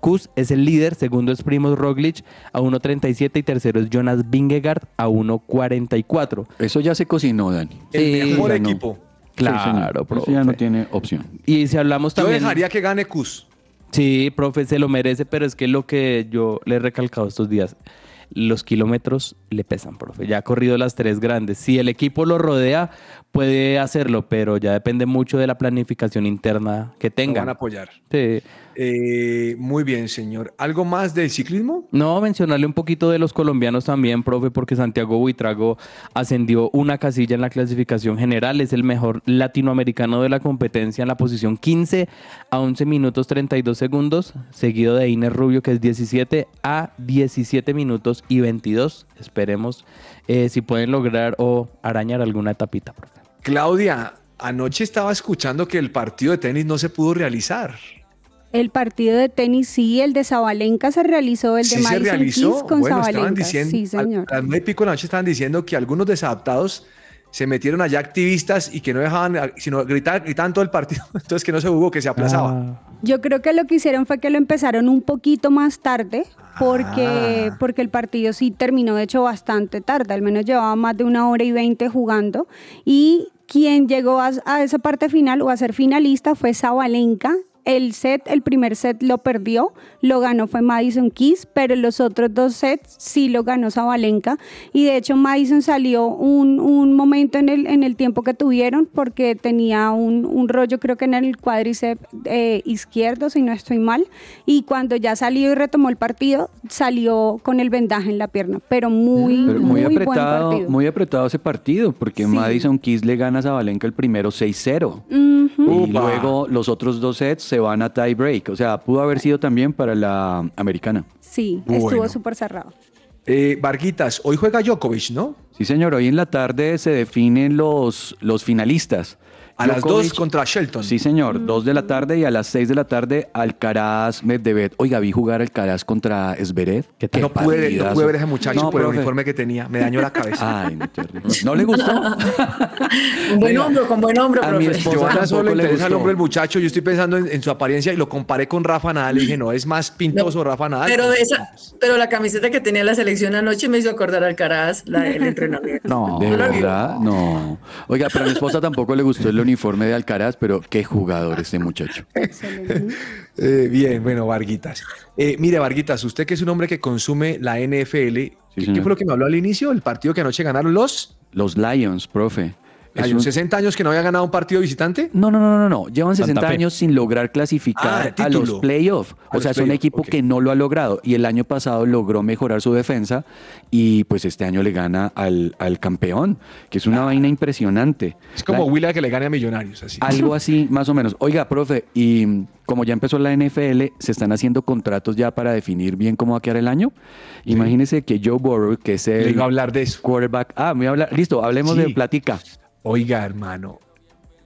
Kus es el líder, segundo es Primoz Roglic a 1.37 y tercero es Jonas Vingegaard a 1.44. Eso ya se cocinó, Dani. El Sí, mejor equipo. Claro, Sí, señor. profe. Eso ya no tiene opción. Y si hablamos Yo también... dejaría que gane Cus. Sí, profe, se lo merece, pero es que lo que yo le he recalcado estos días, los kilómetros le pesan, profe. Ya ha corrido las tres grandes. Si el equipo lo rodea, puede hacerlo, pero ya depende mucho de la planificación interna que Lo tengan. van a apoyar. Sí. Eh, muy bien, señor. ¿Algo más del ciclismo? No, mencionarle un poquito de los colombianos también, profe, porque Santiago Buitrago ascendió una casilla en la clasificación general, es el mejor latinoamericano de la competencia en la posición 15 a 11 minutos 32 segundos, seguido de Inés Rubio, que es 17 a 17 minutos y 22. Esperemos eh, si pueden lograr o arañar alguna etapita, profe. Claudia, anoche estaba escuchando que el partido de tenis no se pudo realizar. El partido de tenis sí, el de Zabalenka se realizó, el de Sí se Madison realizó. Keys con bueno, estaban diciendo, sí, señor. a las nueve y pico de la noche estaban diciendo que algunos desadaptados se metieron allá activistas y que no dejaban, sino gritaban, gritaban todo el partido. Entonces que no se jugó, que se aplazaba. Ah, Yo creo que lo que hicieron fue que lo empezaron un poquito más tarde, porque, Ah. porque el partido sí terminó de hecho bastante tarde, al menos llevaba más de una hora y veinte jugando. Y quien llegó a, a esa parte final o a ser finalista fue Zabalenka. El set, el primer set lo perdió, lo ganó fue Madison Keys, pero los otros dos sets sí lo ganó Zabalenka. Y de hecho Madison salió un, un momento en el, en el tiempo que tuvieron porque tenía un, un rollo creo que en el cuádriceps eh, izquierdo, si no estoy mal. Y cuando ya salió y retomó el partido, salió con el vendaje en la pierna. Pero muy, Pero muy, muy, buen apretado, partido. muy apretado ese partido, porque Sí. Madison Keys le gana a Zabalenka el primero 6-0. Ujú. Y Upa. luego los otros dos sets se van a tie break. O sea, pudo haber sido también para la americana. Sí, Bueno. estuvo súper cerrado. Eh, Varguitas, hoy juega Djokovic, ¿no? Sí, señor. Hoy en la tarde se definen los, los finalistas. A las Djokovic- dos contra Shelton. Sí, señor. Dos de la tarde y a las seis de la tarde Alcaraz Medvedev. Oiga, vi jugar Alcaraz contra Zverev. ¿Qué tal? no, pude, no pude ver a ese muchacho No, por el uniforme que tenía. Me dañó la cabeza. Ay, no, terrible. ¿No le gustó? Un buen hombro, con buen hombro, a mi esposa solo le interesa el hombre del muchacho. Yo estoy pensando en, en su apariencia y lo comparé con Rafa Nadal. Y dije, no, es más pintoso Rafa Nadal. Pero, de esa, pero la camiseta que tenía la selección anoche me hizo acordar al Caraz, la del entrenamiento. No. ¿De verdad? No. Oiga, pero a mi esposa tampoco le gustó el uniforme de Alcaraz, pero qué jugador este muchacho. Eh, bien, bueno, Varguitas. Eh, mire, Varguitas, usted que es un hombre que consume la NFL, ¿qué, qué señor. fue lo que me habló al inicio? El partido que anoche ganaron los. Los Lions, profe. Es Hay un- 60 años que no había ganado un partido visitante. No, no, no, no, no. Llevan Santa 60 Fe. años sin lograr clasificar Ah, a los playoffs. O sea, es un equipo que no lo ha logrado. Y el año pasado logró mejorar su defensa. Y pues este año le gana al, al campeón, que es una vaina impresionante. Es como La- Willa que le gane a Millonarios. Así. Algo así, más o menos. Oiga, profe, y como ya empezó la NFL, se están haciendo contratos ya para definir bien cómo va a quedar el año. Imagínese que Joe Burrow, que es Le el iba a hablar de eso. quarterback. Ah, me voy a hablar. Listo, hablemos Sí. de platica. Oiga, hermano,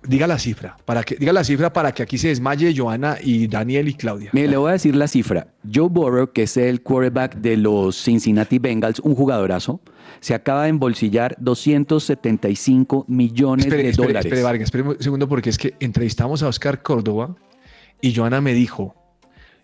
diga la cifra, para que, diga la cifra para que aquí se desmaye Joana y Daniel y Claudia. Mire, le voy a decir la cifra. Joe Burrow, que es el quarterback de los Cincinnati Bengals, un jugadorazo, se acaba de embolsillar 275 millones Espere, de espere, dólares. espere, Vargas, espere un segundo porque es que entrevistamos a Oscar Córdoba y Joana me dijo,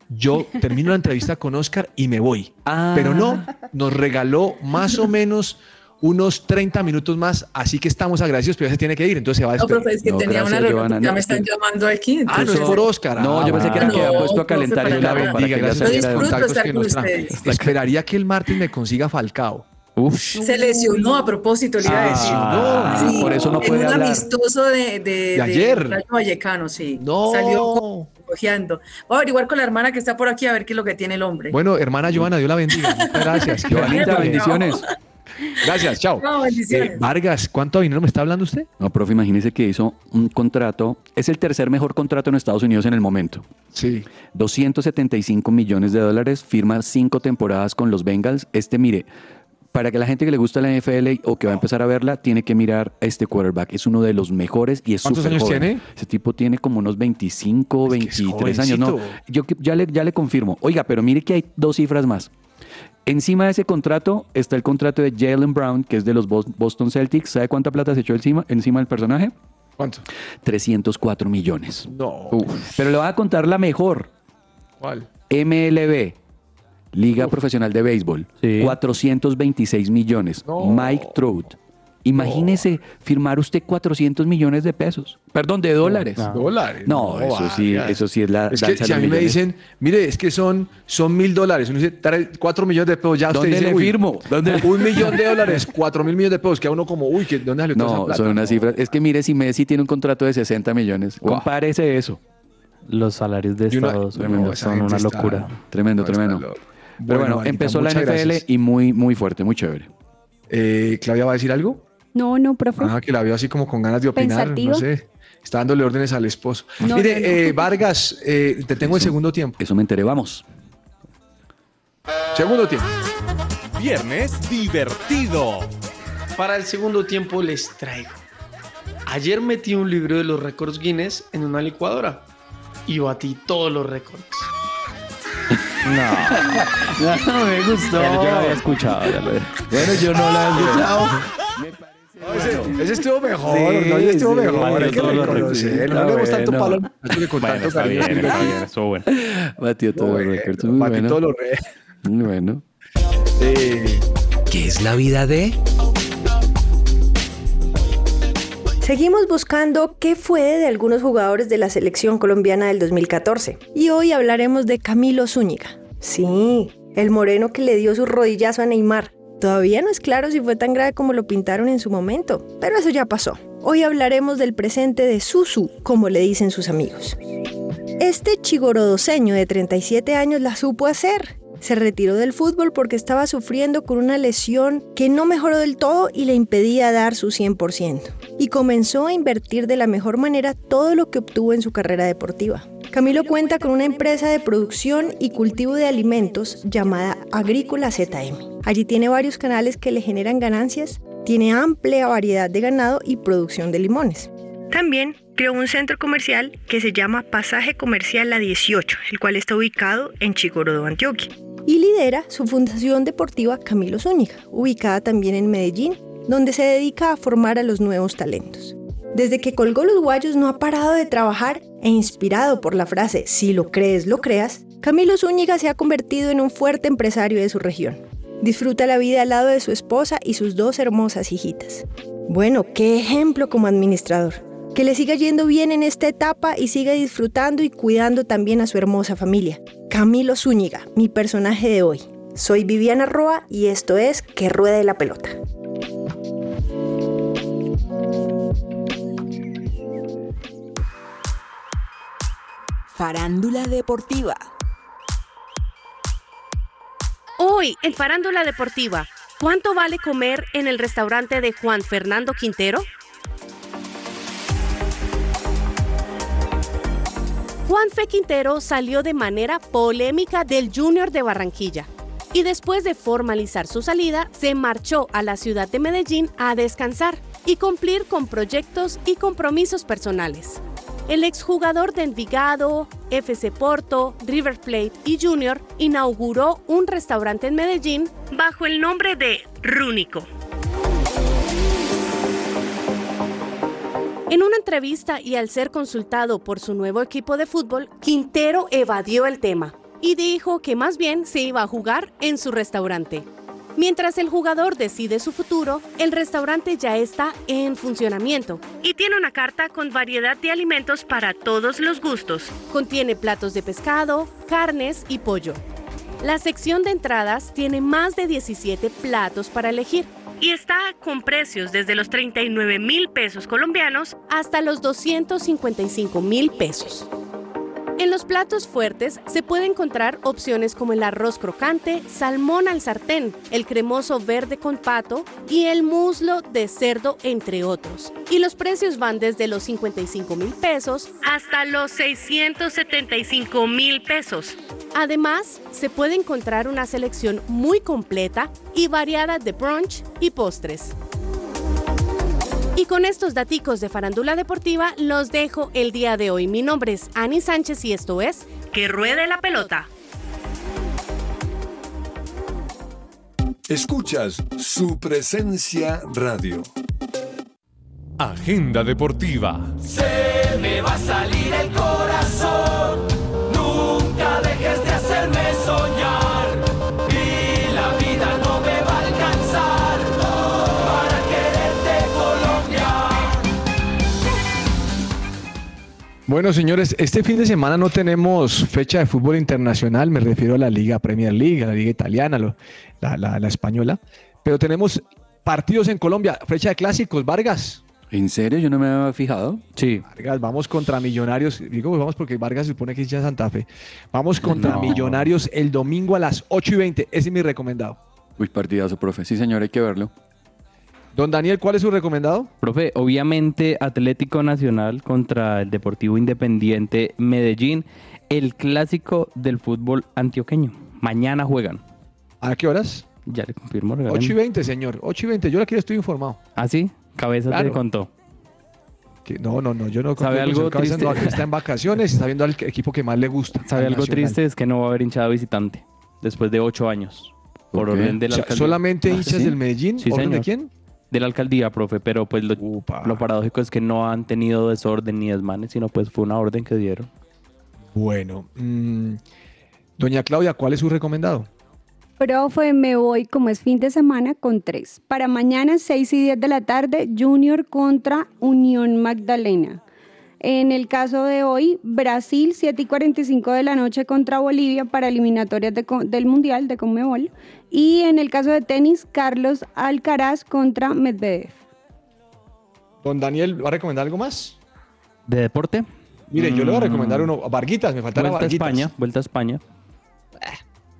yo termino la entrevista con Oscar y me voy. Ah. Pero no, nos regaló más o menos unos 30 minutos más, así que estamos agradecidos, pero ya se tiene que ir, entonces se va a No, despedir. profe, es que No, tenía gracias, una reunión, ya No, me es están llamando aquí. Ah, no es por Oscar. No, ah, yo pensé que era No, que había puesto a calentar para el carro para que gracias Yo disfruto de estar con ustedes. Esperaría que el martes me consiga Falcao. Uf. Se lesionó a propósito, le iba a decir. Ah, Sí, por eso no puede un hablar. amistoso de, de, De ayer. Rayo Vallecano, sí. No. Salió cojeando. Voy a averiguar con la hermana que está por aquí a ver qué es lo que tiene el hombre. Bueno, hermana Joana, Dios la bendiga. Muchas gracias. Joanita, bendiciones. Gracias, chao. No. Eh, Vargas, ¿cuánto dinero me está hablando usted? No, profe, imagínese que hizo un contrato. Es el tercer mejor contrato en Estados Unidos en el momento. Sí. 275 millones de dólares, firma cinco temporadas con los Bengals. Este, mire, para que la gente que le gusta la NFL o que va a empezar a verla, tiene que mirar a este quarterback. Es uno de los mejores y es ¿Cuántos años joven. tiene? Ese tipo tiene como unos 25, Es que es 23 años. No, yo ya le, ya le confirmo. Oiga, pero mire que hay dos cifras más. Encima de ese contrato está el contrato de Jalen Brown, que es de los Bos- Boston Celtics. ¿Sabe cuánta plata se echó encima, encima del personaje? ¿Cuánto? 304 millones. No. Uf. Pero le voy a contar la mejor. ¿Cuál? MLB, Liga Profesional de Béisbol, Sí. 426 millones. No. Mike Trout. Imagínese firmar usted 400 millones de pesos. Perdón, de dólares. No. Dólares. No, eso sí, eso sí es la Es que danza si a mí me dicen, mire, es que son, son mil dólares, uno dice, trae cuatro millones de pesos, ya usted ¿Dónde dice, le uy, firmo? ¿Dónde Un millón de dólares, cuatro mil millones de pesos, que a uno como, uy, que ¿dónde salió toda esa No, plata? son unas No. cifras. Es que mire, si Messi tiene un contrato de 60 millones, compárese eso. Los salarios de una- Estados no, Unidos son una está- locura. Tremendo, No, está tremendo. Pero bueno, empezó la NFL gracias. y muy, muy fuerte, muy chévere. Eh, ¿Claudia va a decir algo? No, no, profe. Ah, que la veo así como con ganas de opinar, Pensativa. no sé. Está dándole órdenes al esposo. No, Mire, no, no. eh, Vargas, eh, te tengo el segundo tiempo. Eso me enteré, vamos. Segundo tiempo. Viernes divertido. Para el segundo tiempo les traigo. Ayer metí un libro de los récords Guinness en una licuadora y batí todos los récords. No, no me gustó. yo lo había escuchado. ya lo- Bueno, yo no la he escuchado. Ese, ese estuvo mejor, Sí, ¿no? Ese estuvo sí, mejor, hay que récords, No le demos tanto bueno. palo que con Bueno, tanto está cariño bien, está bien, estuvo bueno. Batió todos los Bueno, récords. Muy batí bueno. todos los re- Muy bueno. Eh, ¿Qué es la vida de? Seguimos buscando qué fue de algunos jugadores de la selección colombiana del 2014. Y hoy hablaremos de Camilo Zúñiga. Sí, el moreno que le dio su rodillazo a Neymar. Todavía no es claro si fue tan grave como lo pintaron en su momento, pero eso ya pasó. Hoy hablaremos del presente de Susu, como le dicen sus amigos. Este chigorodoseño de 37 años la supo hacer. Se retiró del fútbol porque estaba sufriendo con una lesión que no mejoró del todo y le impedía dar su 100%. Y comenzó a invertir de la mejor manera todo lo que obtuvo en su carrera deportiva. Camilo cuenta con una empresa de producción y cultivo de alimentos llamada Agrícola ZM. Allí tiene varios canales que le generan ganancias, tiene amplia variedad de ganado y producción de limones. También creó un centro comercial que se llama Pasaje Comercial La 18, el cual está ubicado en Chicorodo, Antioquia. Y lidera su fundación deportiva Camilo Zúñiga, ubicada también en Medellín, donde se dedica a formar a los nuevos talentos. Desde que colgó los guayos no ha parado de trabajar e inspirado por la frase si lo crees, lo creas, Camilo Zúñiga se ha convertido en un fuerte empresario de su región. Disfruta la vida al lado de su esposa y sus dos hermosas hijitas. Bueno, qué ejemplo como administrador. Que le siga yendo bien en esta etapa y siga disfrutando y cuidando también a su hermosa familia. Camilo Zúñiga, mi personaje de hoy. Soy Viviana Roa y esto es Que Ruede la Pelota. Farándula deportiva. Hoy, en Farándula Deportiva, ¿cuánto vale comer en el restaurante de Juan Fernando Quintero? Juan Fe Quintero salió de manera polémica del Junior de Barranquilla y después de formalizar su salida, se marchó a la ciudad de Medellín a descansar y cumplir con proyectos y compromisos personales. El exjugador de Envigado, FC Porto, River Plate y Junior inauguró un restaurante en Medellín bajo el nombre de Rúnico. En una entrevista y al ser consultado por su nuevo equipo de fútbol, Quintero evadió el tema y dijo que más bien se iba a jugar en su restaurante. Mientras el jugador decide su futuro, el restaurante ya está en funcionamiento y tiene una carta con variedad de alimentos para todos los gustos. Contiene platos de pescado, carnes y pollo. La sección de entradas tiene más de 17 platos para elegir y está con precios desde los 39 mil pesos colombianos hasta los 255 mil pesos. En los platos fuertes se puede encontrar opciones como el arroz crocante, salmón al sartén, el cremoso verde con pato y el muslo de cerdo, entre otros. Y los precios van desde los 55 mil pesos hasta los 675 mil pesos. Además, se puede encontrar una selección muy completa y variada de brunch y postres. Y con estos daticos de farándula deportiva los dejo el día de hoy. Mi nombre es Ani Sánchez y esto es Que Ruede la Pelota. Escuchas su presencia radio. Agenda deportiva. Se me va a salir el corazón. Bueno, señores, este fin de semana no tenemos fecha de fútbol internacional, me refiero a la Liga Premier League, a la Liga Italiana, lo- la, la- la española, pero tenemos partidos en Colombia, fecha de clásicos, Vargas. ¿En serio? Yo no me había fijado. Sí. Vargas, vamos contra Millonarios, digo pues vamos porque Vargas se supone que es ya Santa Fe, vamos contra No. Millonarios el domingo a las 8 y 20, ese es mi recomendado. Uy, partidazo, profe. Sí, señor, hay que verlo. Don Daniel, ¿cuál es su recomendado? Profe, obviamente Atlético Nacional contra el Deportivo Independiente Medellín, el clásico del fútbol antioqueño. Mañana juegan. ¿A qué horas? Ya le confirmo. regáleme. 8 y 20, señor, 8 y 20, yo aquí estoy informado. ¿Ah, sí? Cabeza Claro. te contó. Que- no, no, no, yo no ¿Sabe algo no, triste? aquí está en vacaciones, está viendo al equipo que más le gusta. ¿Sabe al algo Nacional. triste? Es que no va a haber hinchada visitante después de ocho años. Por orden de la O sea. ¿Solamente Ah, hinchas ¿sí? del Medellín? Sí, ¿Orden de quién? De la alcaldía, profe, pero pues lo, lo paradójico es que no han tenido desorden ni desmanes, sino pues fue una orden que dieron. Bueno, mm, doña Claudia, ¿cuál es su recomendado? Profe, me voy como es fin de semana con tres. Para mañana, 6 y 10 de la tarde, Junior contra Unión Magdalena. En el caso de hoy, Brasil, 7 y 45 de la noche contra Bolivia para eliminatorias de del Mundial de Conmebol. Y en el caso de tenis, Carlos Alcaraz contra Medvedev. Don Daniel, ¿va a recomendar algo más? ¿De deporte? Mire, yo le voy a Mm, recomendar uno. Varguitas, me faltará Vuelta a Varguitas. España, vuelta a España.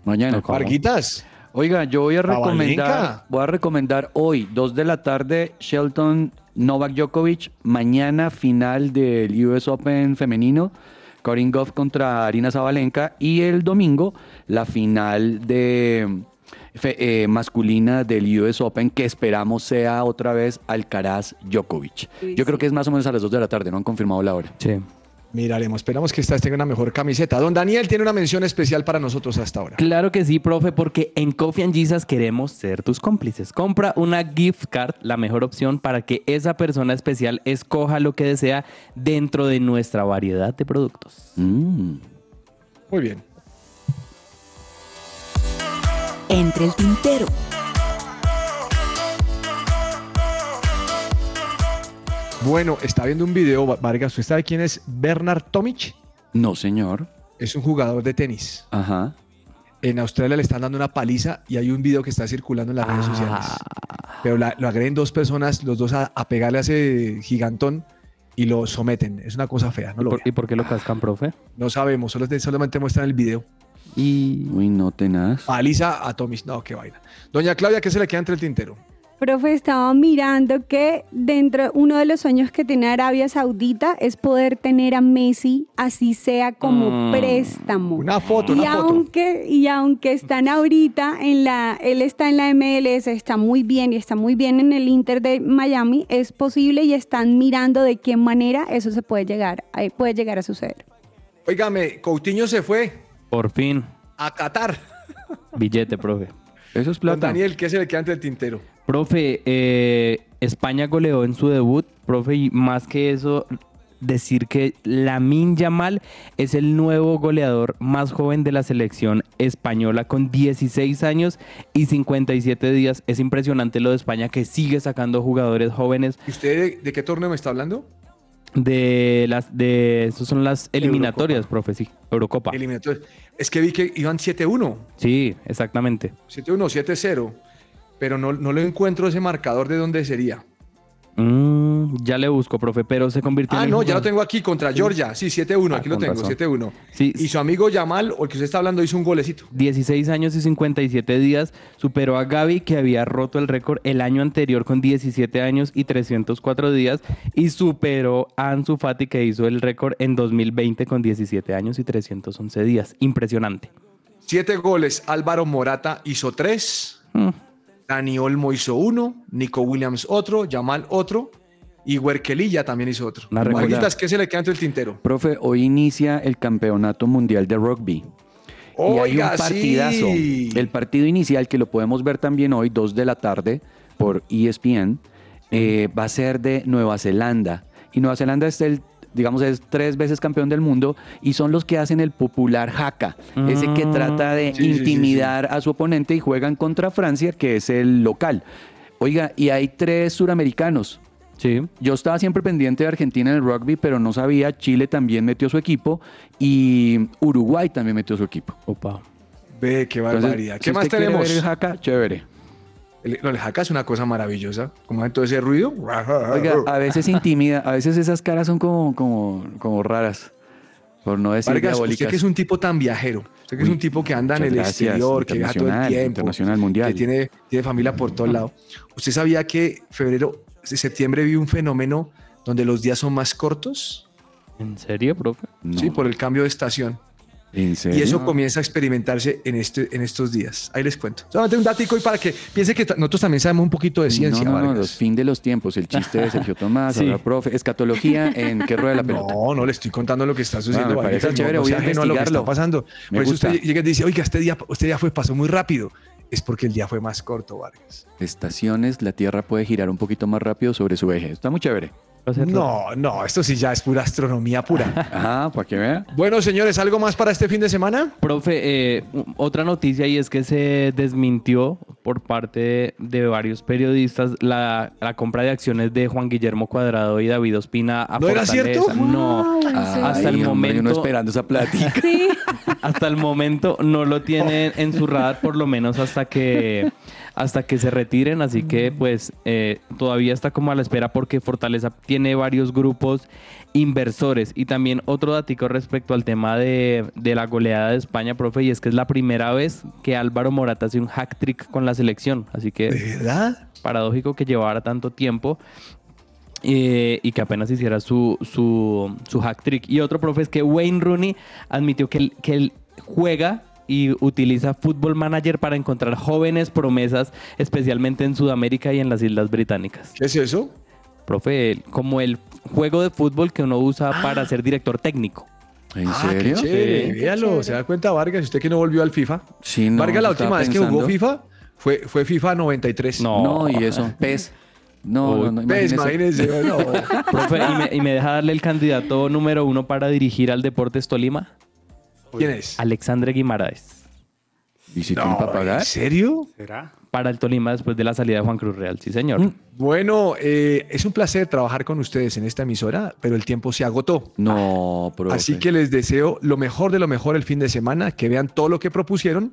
Mañana. Varguitas. Oiga, yo voy a recomendar, voy a recomendar hoy, 2 de la tarde, Shelton Novak Djokovic, mañana final del US Open femenino, Corinne Goff contra Arina Zabalenka y el domingo la final de fe- eh, masculina del US Open que esperamos sea otra vez Alcaraz Djokovic. Yo creo que es más o menos a las 2 de la tarde, no han confirmado la hora. Sí. Miraremos, esperamos que esta vez tenga una mejor camiseta. Don Daniel tiene una mención especial para nosotros hasta ahora. Claro que sí, profe, porque en Coffee and Jesus queremos ser tus cómplices. Compra una gift card, la mejor opción para que esa persona especial escoja lo que desea dentro de nuestra variedad de productos. Mm. Muy bien. Entre el tintero. Bueno, está viendo un video, Va- Vargas. ¿Usted sabe quién es Bernard Tomic? No, señor. Es un jugador de tenis. Ajá. En Australia le están dando una paliza y hay un video que está circulando en las redes sociales. Pero la- lo agreden dos personas, los dos a, a pegarle a ese gigantón y lo someten. Es una cosa fea, no ¿Y lo por, y por qué lo cascan, profe? No sabemos, solo, solamente muestran el video. Y Uy, no tenaz. Paliza a Tomis. No, qué vaina. Doña Claudia, ¿qué se le queda entre el tintero? Profe, estaba mirando que dentro, uno de los sueños que tiene Arabia Saudita es poder tener a Messi, así sea como Mm. préstamo. Una foto, y una foto. aunque, y aunque están ahorita en la, él está en la MLS, está muy bien y está muy bien en el Inter de Miami, es posible y están mirando de qué manera eso se puede llegar, eh, puede llegar a suceder. Óigame, Coutinho se fue Por fin, a Qatar. billete, profe. Eso es Don plata. Daniel, ¿qué se le queda ante el tintero? Profe, eh, España goleó en su debut, profe, y más que eso, decir que Lamin Yamal es el nuevo goleador más joven de la selección española con 16 años y 57 días. Es impresionante lo de España que sigue sacando jugadores jóvenes ¿Y usted de, de qué torneo me está hablando? de las de esas son las eliminatorias, profe, sí, Eurocopa. Eliminatorios. Es que vi que iban 7-1, Sí, exactamente. 7-1, 7-0, pero no, no lo encuentro ese marcador de dónde sería. Mm, ya le busco, profe, pero se convirtió Ah, en el no, ya lo tengo aquí contra Georgia. Sí, 7-1, Ah, aquí lo tengo, razón. 7-1. Sí, Y su amigo Yamal, o el que usted está hablando, hizo un golecito. 16 años y 57 días, superó a Gaby que había roto el récord el año anterior con 17 años y 304 días y superó a Ansu Fati que hizo el récord en 2020 con 17 años y 311 días. Impresionante. Siete goles, Álvaro Morata hizo tres, Mm. Dani Olmo hizo uno, Nico Williams otro, Yamal otro, y Huerquelilla también hizo otro. Marquitas, ¿qué se le queda ante el tintero? Profe, hoy inicia el campeonato mundial de rugby. y hay un partidazo. sí. El partido inicial, que lo podemos ver también hoy, 2 de la tarde, por ESPN, eh, va a ser de Nueva Zelanda. Y Nueva Zelanda es el, digamos, es tres veces campeón del mundo y son los que hacen el popular haka, ese que Mm. trata de Sí, sí, sí, intimidar a su oponente y juegan contra Francia, que es el local. Oiga, y hay tres suramericanos. Sí. Yo estaba siempre pendiente de Argentina en el rugby, pero no sabía. Chile también metió su equipo y Uruguay también metió su equipo. Opa. Ve, qué Entonces, barbaridad. si ¿Qué más tenemos? ver el jaca, chévere. El, no, el jaca es una cosa maravillosa. ¿Cómo es todo ese ruido? Oiga, a veces intimida, a veces esas caras son como, como, como raras, por no decir Vargas, diabólicas. usted que es un tipo tan viajero, usted que es un tipo que anda en el gracias, exterior, que viaja todo el tiempo, internacional, mundial. que tiene, tiene familia por todo lado. ¿Usted sabía que febrero, septiembre vi un fenómeno donde los días son más cortos? ¿En serio, profe? No, Sí, por el cambio de estación. ¿En Y eso comienza a experimentarse en, este, en estos días. Ahí les cuento. Solamente un datico y para que piense que nosotros también sabemos un poquito de ciencia. no, no, no, los fin de los tiempos, el chiste de Sergio Tomás, Sí. ahora profe, escatología en qué rueda la pelota. No, no le estoy contando lo que está sucediendo. Me parece no- chévere, no voy a a lo que está pasando. Me Por eso gusta. usted llega y dice, oiga, este día, este día fue, pasó muy rápido. Es porque el día fue más corto, Vargas. Estaciones, la Tierra puede girar un poquito más rápido sobre su eje. Está muy chévere. No, no, esto sí ya es pura astronomía pura. Ajá, para que vea. bueno, señores, ¿algo más para este fin de semana? Profe, eh, otra noticia y es que se desmintió por parte de varios periodistas la, la compra de acciones de Juan Guillermo Cuadrado y David Ospina a ¿No era Fortaleza. cierto? No, hasta el hombre, uno momento esperando esa plática. Sí. hasta el momento no lo tienen en su radar, por lo menos hasta que hasta que se retiren, así que pues eh, todavía está como a la espera porque Fortaleza tiene varios grupos inversores y también otro datico respecto al tema de, de la goleada de España, profe, y es que es la primera vez que Álvaro Morata hace un hack trick con la selección, así que ¿Verdad? paradójico que llevara tanto tiempo eh, y que apenas hiciera su, su, su hack trick. Y otro profe es que Wayne Rooney admitió que él, que él juega y utiliza Football Manager para encontrar jóvenes promesas, especialmente en Sudamérica y en las Islas Británicas. ¿Qué es eso? Profe, como el juego de fútbol que uno usa para ser director técnico. ¿En Ah, qué serio? chévere. Sí. Véalo, se da cuenta Vargas, usted que no volvió al FIFA. Sí, no, Vargas la última vez que jugó. FIFA fue, fue FIFA 93. No. No, y eso, pez. No, Uy, no, no, imagínese. Imagínese, no. Profe, ¿y me, y me deja darle el candidato número uno para dirigir al Deportes Tolima? ¿Quién es? Alexandre Guimaraes. ¿Visitó No, un? ¿En serio? ¿Será? Para el Tolima después de la salida de Juan Cruz Real, sí señor. Mm. Bueno, eh, es un placer trabajar con ustedes en esta emisora, pero el tiempo se agotó. No, profe. Así que les deseo lo mejor de lo mejor el fin de semana, que vean todo lo que propusieron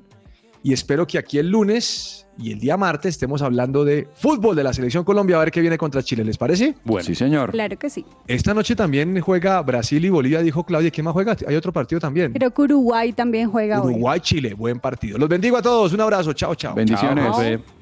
y espero que aquí el lunes y el día martes estemos hablando de fútbol de la selección Colombia a ver qué viene contra Chile, ¿les parece? Bueno. Sí, señor. Claro que sí. Esta noche también juega Brasil y Bolivia, dijo Claudia. ¿Quién más juega? Hay otro partido también. Creo que Uruguay también juega hoy. Uruguay-Chile, buen partido. Los bendigo a todos, un abrazo, chao, chao. Bendiciones. Chao.